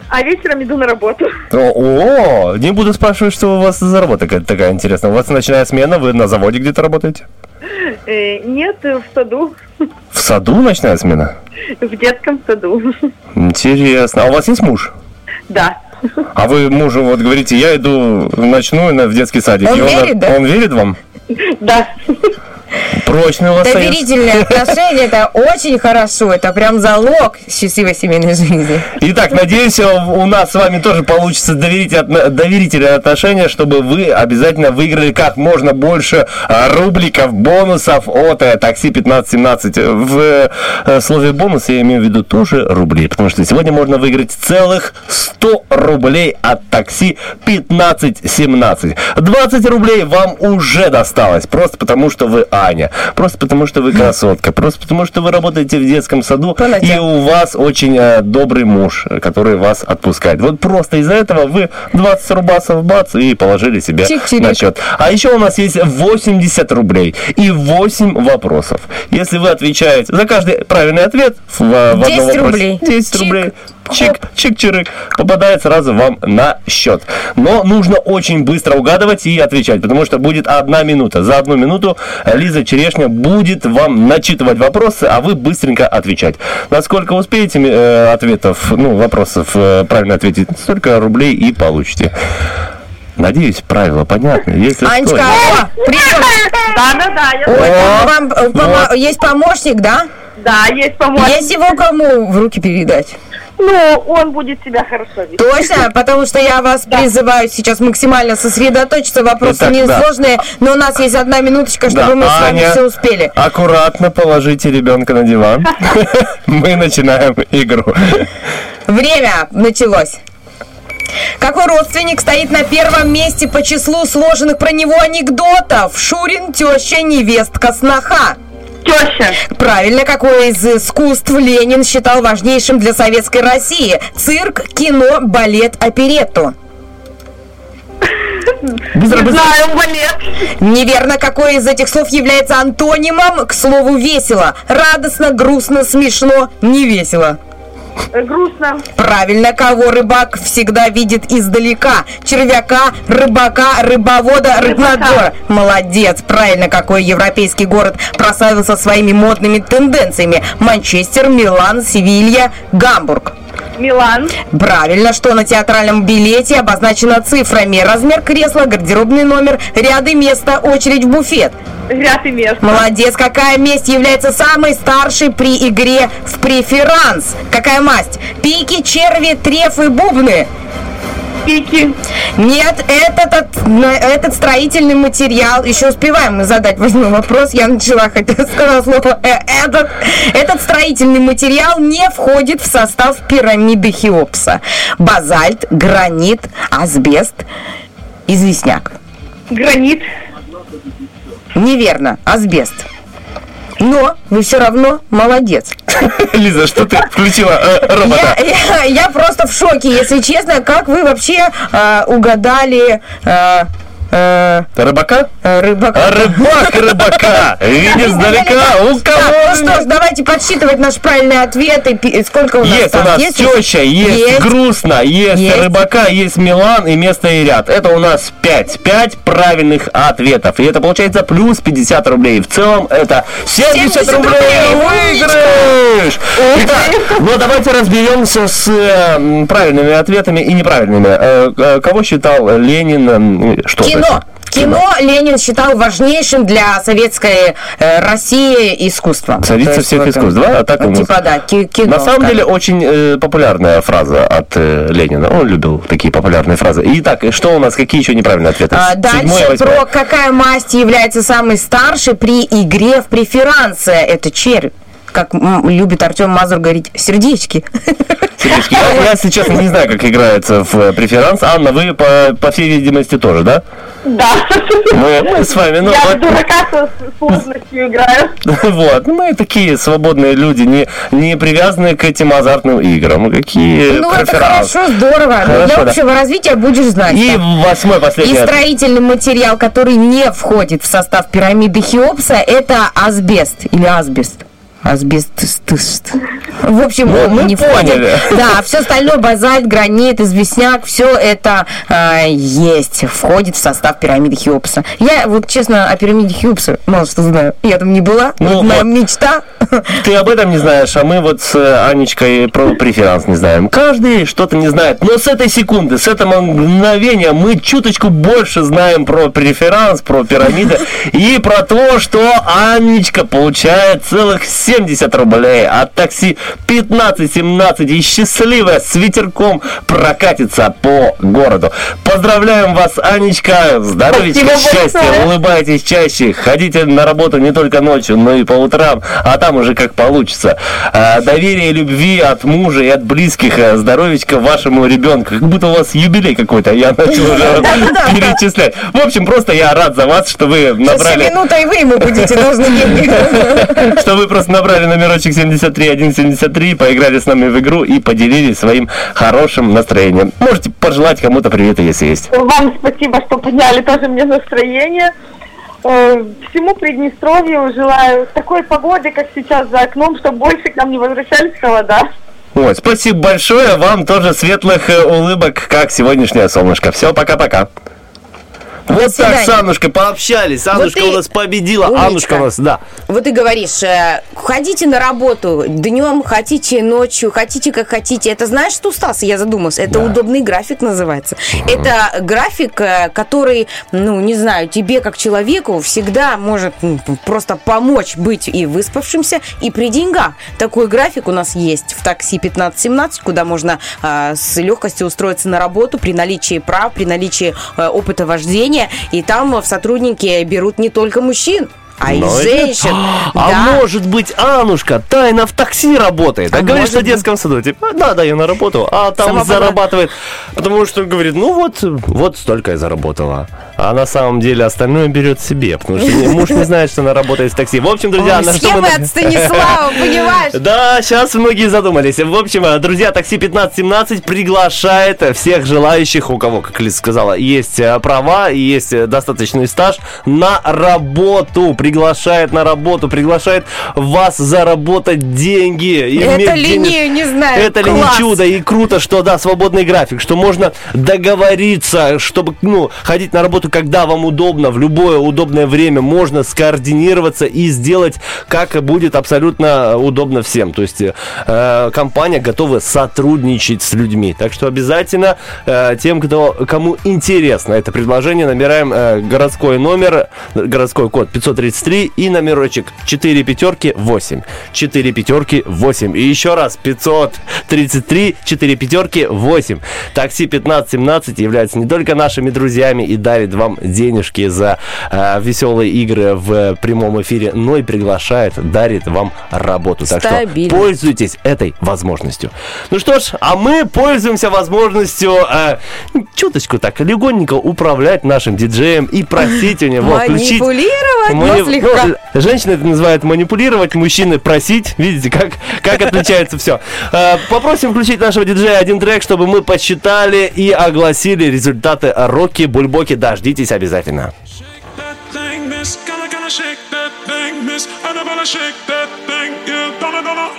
А вечером иду на работу. О, о, не буду спрашивать, что у вас за работа такая интересная. У вас ночная смена, вы на заводе где-то работаете? Э, нет, в саду. В саду ночная смена? В детском саду. Интересно. А у вас есть муж? Да. А вы мужу вот говорите, я иду в ночную в детский садик. Он И верит, да? Он верит вам? Да. Прочный у вас. Доверительные отношения это очень хорошо. Это прям залог счастливой семейной жизни. Итак, надеюсь, у нас с вами тоже получится доверитель- доверительные отношения, чтобы вы обязательно выиграли как можно больше а, рубликов, бонусов от э, такси 1517. В э, слове бонус я имею в виду тоже рубли, потому что сегодня можно выиграть целых 100 рублей от такси 1517. 20 рублей вам уже досталось, просто потому что вы Аня, просто потому что вы красотка, просто потому что вы работаете в детском саду, и у вас очень э, добрый муж, который вас отпускает. Вот просто из-за этого вы 20 рубасов бац и положили себе Чик-чирик. на счет. А еще у нас есть 80 рублей и 8 вопросов. Если вы отвечаете за каждый правильный ответ в, в одном 10 вопросе, рублей. 10 Чик. рублей. Чик, чик-чирик. Попадает сразу вам на счет. Но нужно очень быстро угадывать и отвечать, потому что будет одна минута. За одну минуту Лиза Черешня будет вам начитывать вопросы, а вы быстренько отвечать. Насколько успеете э, ответов, ну, вопросов э, правильно ответить, столько рублей и получите. Надеюсь, правила понятны. Если Анечка, что, о, привет. Да, да, да. я- Ой, вам э, помо- есть помощник, да? Да, есть помощник. Есть его кому в руки передать? Ну, он будет себя хорошо вести. Точно, потому что я вас призываю сейчас максимально сосредоточиться. Вопросы Итак, да. несложные, но у нас есть одна минуточка, чтобы Да, мы с вами Аня, все успели. Аккуратно положите ребенка на диван. Мы начинаем игру. Время началось. Какой родственник стоит на первом месте по числу сложенных про него анекдотов? Шурин, теща, невестка, сноха. Теща. Правильно, какое из искусств Ленин считал важнейшим для советской России? Цирк, кино, балет, оперетту. Быстро, быстро. Знаю, балет. Неверно, какое из этих слов является антонимом, к слову, весело. Радостно, грустно, смешно, не весело. Э, Грустно. Правильно, кого рыбак всегда видит издалека. Червяка, рыбака, рыбовода, рыбнадзора. Молодец. Правильно, какой европейский город прославился своими модными тенденциями. Манчестер, Милан, Севилья, Гамбург. Милан. Правильно, что на театральном билете обозначено цифрами. Размер кресла, гардеробный номер, ряды места, очередь в буфет. Ряд и место. Молодец. Какая месть является самой старшей при игре в преферанс? Какая масть? Пики, черви, трефы, бубны. Пики. Нет, этот, этот строительный материал, еще успеваем мы задать восьмой вопрос, я начала, хотя сказала слово «э», этот, этот строительный материал не входит в состав пирамиды Хеопса. Базальт, гранит, асбест, известняк. Гранит. Неверно, асбест. Но вы все равно молодец. Лиза, что ты включила э, робота? Я, я- я просто в шоке, если честно, как вы вообще э, угадали э, Э, Рыбака? э, рыбака. А рыбак рыбака! Видишь сдалека, у Так, ну кого... что ж, давайте подсчитывать наши правильные ответы. Сколько у нас Есть у нас теща, есть, грустно, есть, рыбака, есть Милан и место и ряд. Это у нас 5. 5 правильных ответов. И это получается плюс 50 рублей. В целом это 70, 70 рублей выигрыш! Итак, ну давайте разберемся с э, правильными ответами и неправильными. Э, Кого считал Ленин? Что Кино. Кино Ленин считал важнейшим для советской э, России искусства. Царица есть всех вот, искусств, да? А так ну, ему- Типа, да, ки- кино. На самом деле очень э, популярная фраза от э, Ленина. Он любил такие популярные фразы. Итак, и что у нас? Какие еще неправильные ответы? А, дальше про какая масть является самой старшей при игре в преферансы. Это червь. Как любит Артем Мазур говорить, сердечки. Сердечки. Я, я, если честно, не знаю, как играется в э, преферанс. Анна, вы, по, по всей видимости, тоже, да? Да. Мы, с вами, ну, Я вот- в дурака со сложностью играю. вот. Ну, Мы такие свободные люди, не, не привязанные к этим азартным играм. Какие Ну, это преферанс? хорошо, здорово. Хорошо, для да. общего развития будешь знать. И да. восьмой, И последний ответ. строительный материал, который не входит в состав пирамиды Хеопса, это асбест или асбест. Асбест. В общем, Ну, мы не поняли. входит. Да, все остальное, базальт, гранит, известняк, все это э, есть, входит в состав пирамиды Хеопса. Я вот, честно, о пирамиде Хеопса мало что знаю. Я там не была. Ну, Вот моя мечта. Ты об этом не знаешь, а мы вот с э, Анечкой про преферанс не знаем. Каждый что-то не знает. Но с этой секунды, с этого мгновения мы чуточку больше знаем про преферанс, про пирамиды и про то, что Анечка получает целых 70 рублей от такси 15-17 и счастливая с ветерком прокатится по городу. Поздравляем вас, Анечка! Спасибо счастья, улыбайтесь чаще, ходите на работу не только ночью, но и по утрам, а там уже как получится. А, доверие, любви от мужа и от близких, а, здоровечка вашему ребенку. Как будто у вас юбилей какой-то, я начал уже перечислять. В общем, просто я рад за вас, что вы Сейчас набрали... минута, и вы ему будете должны. Что вы просто набрали номерочек 73173, поиграли с нами в игру и поделились своим хорошим настроением. Можете пожелать кому-то привета, если есть. Вам спасибо, что подняли тоже мне настроение. Э, Всему Приднестровью желаю такой погоды, как сейчас за окном, чтобы больше к нам не возвращались холода. Ой, спасибо большое. Вам тоже светлых э, улыбок, как сегодняшнее солнышко. Все, пока-пока. Вот так свидания. с Аннушкой пообщались. Аннушка ты у нас победила. умничка. Аннушка у нас, да. Вот ты говоришь, э, ходите на работу днем, хотите ночью, хотите как хотите. Это знаешь, что, Стас, я задумался? Это удобный график называется. Это график, э, который, ну, не знаю, тебе как человеку всегда может просто помочь быть и выспавшимся, и при деньгах. Такой график у нас есть в такси 1517, куда можно э, с легкостью устроиться на работу при наличии прав, при наличии э, опыта вождения. И там в сотрудники берут не только мужчин, а и Но это- женщин. А Да. может быть, Аннушка тайно в такси работает. А, А говорит, что в детском саду. Типа, да, да, я на работу. А там Сама зарабатывает. Потому что он говорит, ну вот, вот столько я заработала. А на самом деле остальное берет себе. Потому что муж не знает, что она работает в такси. В общем, друзья, Ой, на что мы... от Станислава, понимаешь? Да, сейчас многие задумались. В общем, э, друзья, такси 1517 приглашает всех желающих, у кого, как Лиза сказала, есть э, права и есть э, достаточный стаж, на работу. Приглашает на работу, приглашает вас заработать деньги. иметь Это ли денег- не, не знаю, это ли не чудо и круто, что да, свободный график, что можно договориться, чтобы ну, ходить на работу, когда вам удобно, в любое удобное время можно скоординироваться и сделать, как будет абсолютно удобно всем. То есть э, компания готова сотрудничать с людьми. Так что обязательно э, тем, кто, кому интересно это предложение, набираем э, городской номер, городской код 533 и номерочек 4 пятерки 8. 4 пятерки 8. И еще раз 533 4 пятерки 8. Такси 1517 является не только нашими друзьями и дарит вам денежки за э, веселые игры в прямом эфире, но и приглашает, дарит вам работу. Так что Стабильно. пользуйтесь этой возможностью. Ну что ж, а мы пользуемся возможностью э, чуточку так легонько управлять нашим диджеем и просить у него включить... Манипулировать, но Мани- слегка. ну, женщины это называют манипулировать, мужчины просить. Видите, как, как отличается все. Попросим включить нашего диджея один трек, чтобы мы посчитали и огласили результаты Рокки Бульбоки Дожди Дождитесь обязательно. thing, miss. Gonna, gonna shake that thing, miss. Annabella, shake that thing, yeah. Donna, Donna.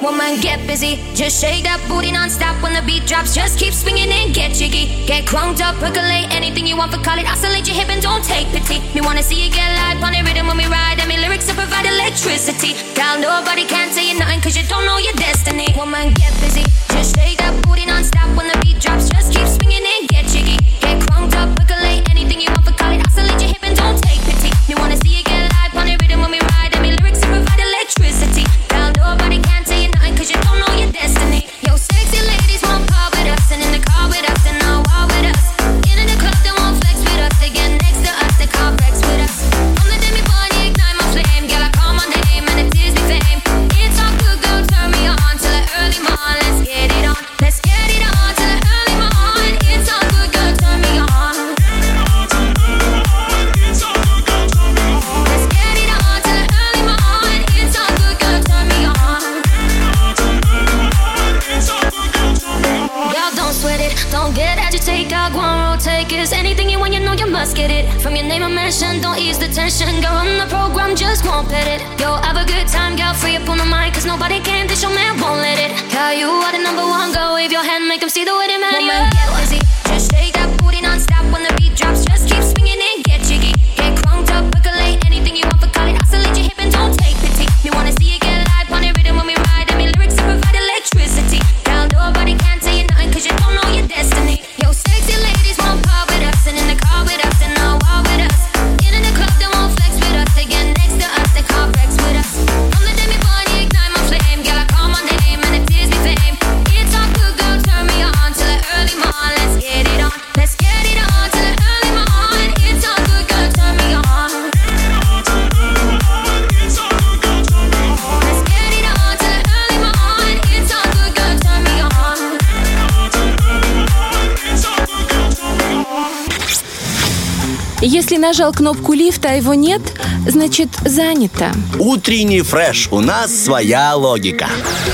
Woman, get busy. Just shake that booty non-stop when the beat drops. Just keep swinging and get jiggy. Get crunked up, percolate anything you want for call it. Oscillate your hip and don't take pity. Me wanna see you get live on the rhythm when we ride. And me lyrics to provide electricity. Girl, nobody can tell you nothing cause you don't know your destiny. Woman, get busy. Just shake that booty non-stop when the beat drops. Just keep swinging and get jiggy. Get crunked up, percolate anything you want for call it. Oscillate your hip and don't take pity. Me wanna see you нажал кнопку лифта, а его нет, значит занято. Утренний фреш. У нас своя логика.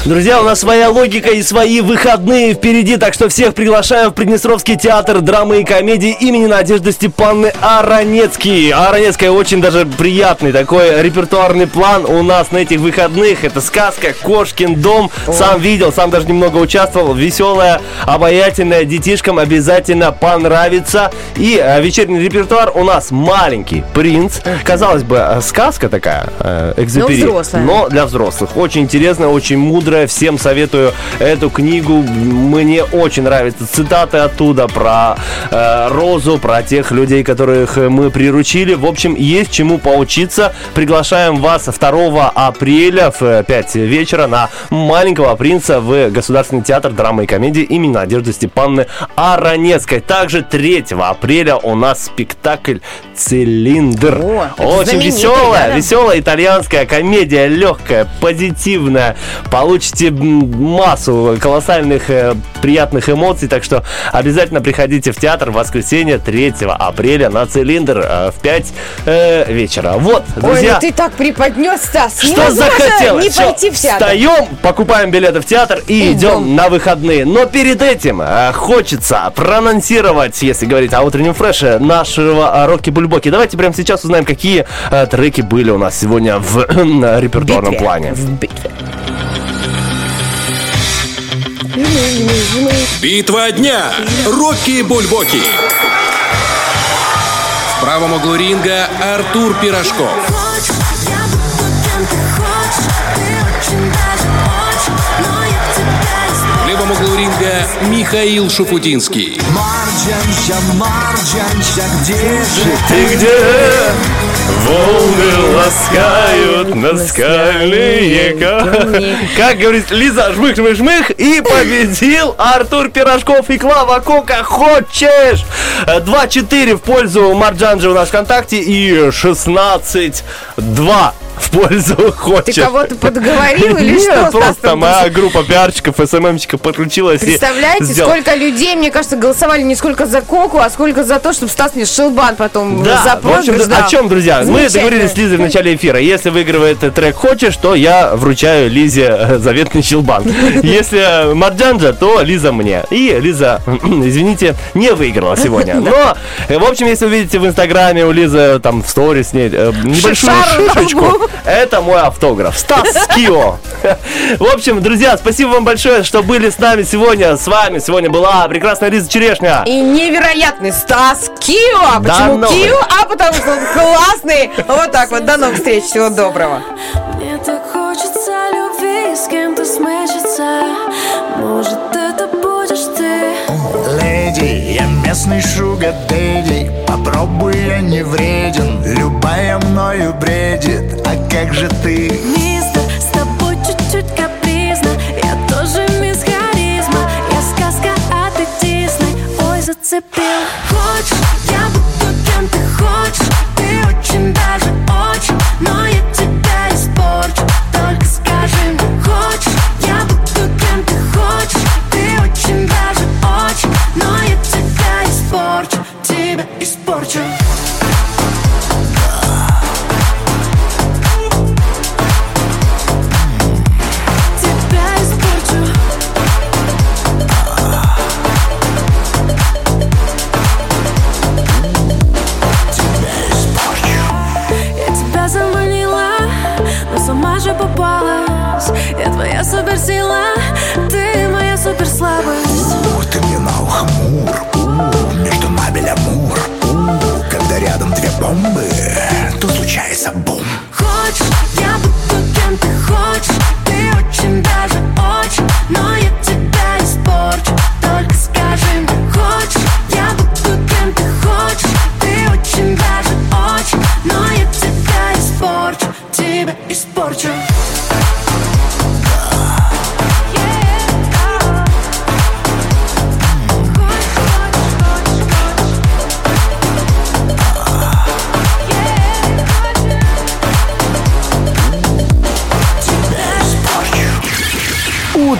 Друзья, у нас своя логика и свои выходные впереди, так что всех приглашаю в Приднестровский театр драмы и комедии имени Надежды Степанны Аронецкий. Аронецкая очень даже приятный такой репертуарный план у нас на этих выходных. Это сказка «Кошкин дом». Сам видел, сам даже немного участвовал. Веселая, обаятельная, детишкам обязательно понравится. И э, вечерний репертуар у нас «Маленький принц». Казалось бы, э, сказка такая, э, экзюпери, Но взрослая. но для взрослых. Очень интересная, очень мудрая. Всем советую эту книгу. Мне очень нравятся цитаты оттуда про э, Розу, про тех людей, которых мы приручили. В общем, есть чему поучиться. Приглашаем вас 2 апреля в 5 вечера на «Маленького принца» в Государственный театр драмы и комедии имени Надежды Степанны Аронецкой. Также 3 апреля у нас спектакль «Цилиндр». это Очень веселая, веселая итальянская комедия, легкая, позитивная. Получите массу колоссальных э, приятных эмоций, так что обязательно приходите в театр в воскресенье 3 апреля на «Цилиндр» э, в 5 э, вечера. Вот, Ой, друзья. ну ты так преподнес, Стас. Что захотелось? не пойти в театр. Встаем, покупаем билеты в театр и Идем. на выходные. Но перед этим э, хочется проанонсировать, если говорить о утреннем фреше, нашего Рокки Бульбоки. Давайте прямо сейчас узнаем, какие треки были у нас сегодня в э, репертуарном Битве. плане. Битва дня. Рокки Бульбоки. В правом углу ринга Артур Пирожков. В левом углу ринга Михаил Шуфутинский. Марджанща, Марджанща, где же Ты где? Волны ласкают наскальные ка- Как говорит Лиза, жмых, жмых, жмых И победил Артур Пирожков и Клава Кока Хочешь? Э, 2-4 в пользу Марджанджи у нас ВКонтакте И 16-2 в пользу хочет. Ты кого-то подговорил или Нет, что, просто там моя группа пиарщиков, СММщиков подключилась и Представляете, сделала. сколько людей, мне кажется, голосовали не сколько за Коку, а сколько за то, чтобы Стас мне шелбан потом Да, за в общем, проигрыш дал. о чем, друзья? Мы договорились с Лизой в начале эфира. Если выигрывает трек «Хочешь», то я вручаю Лизе э, заветный щелбан. Если Марджанджа, то Лиза мне. И Лиза, извините, не выиграла сегодня. Но, э, в общем, если вы видите в Инстаграме у Лизы там в сторис с ней э, небольшую шишечку. Это мой автограф. Стас Скио. В общем, друзья, спасибо вам большое, что были с нами сегодня. С вами сегодня была прекрасная Лиза Черешня. И невероятный Стас Кио. А почему. Кио? А потому что он классный. Вот так вот. До новых встреч. Всего доброго. Мне так хочется любви, с кем-то смешаться Может, это будешь ты Леди, я местный шуга дэдди Попробуй, я не вреден. Любая мною бредит А как же ты? Мистер, с тобой чуть-чуть капризно. Я тоже мисс харизма. Я сказка, а ты Дисней Ой, зацепил. Хочешь, я бомбы То случается бум. Хочешь,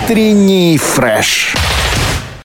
Утренний фреш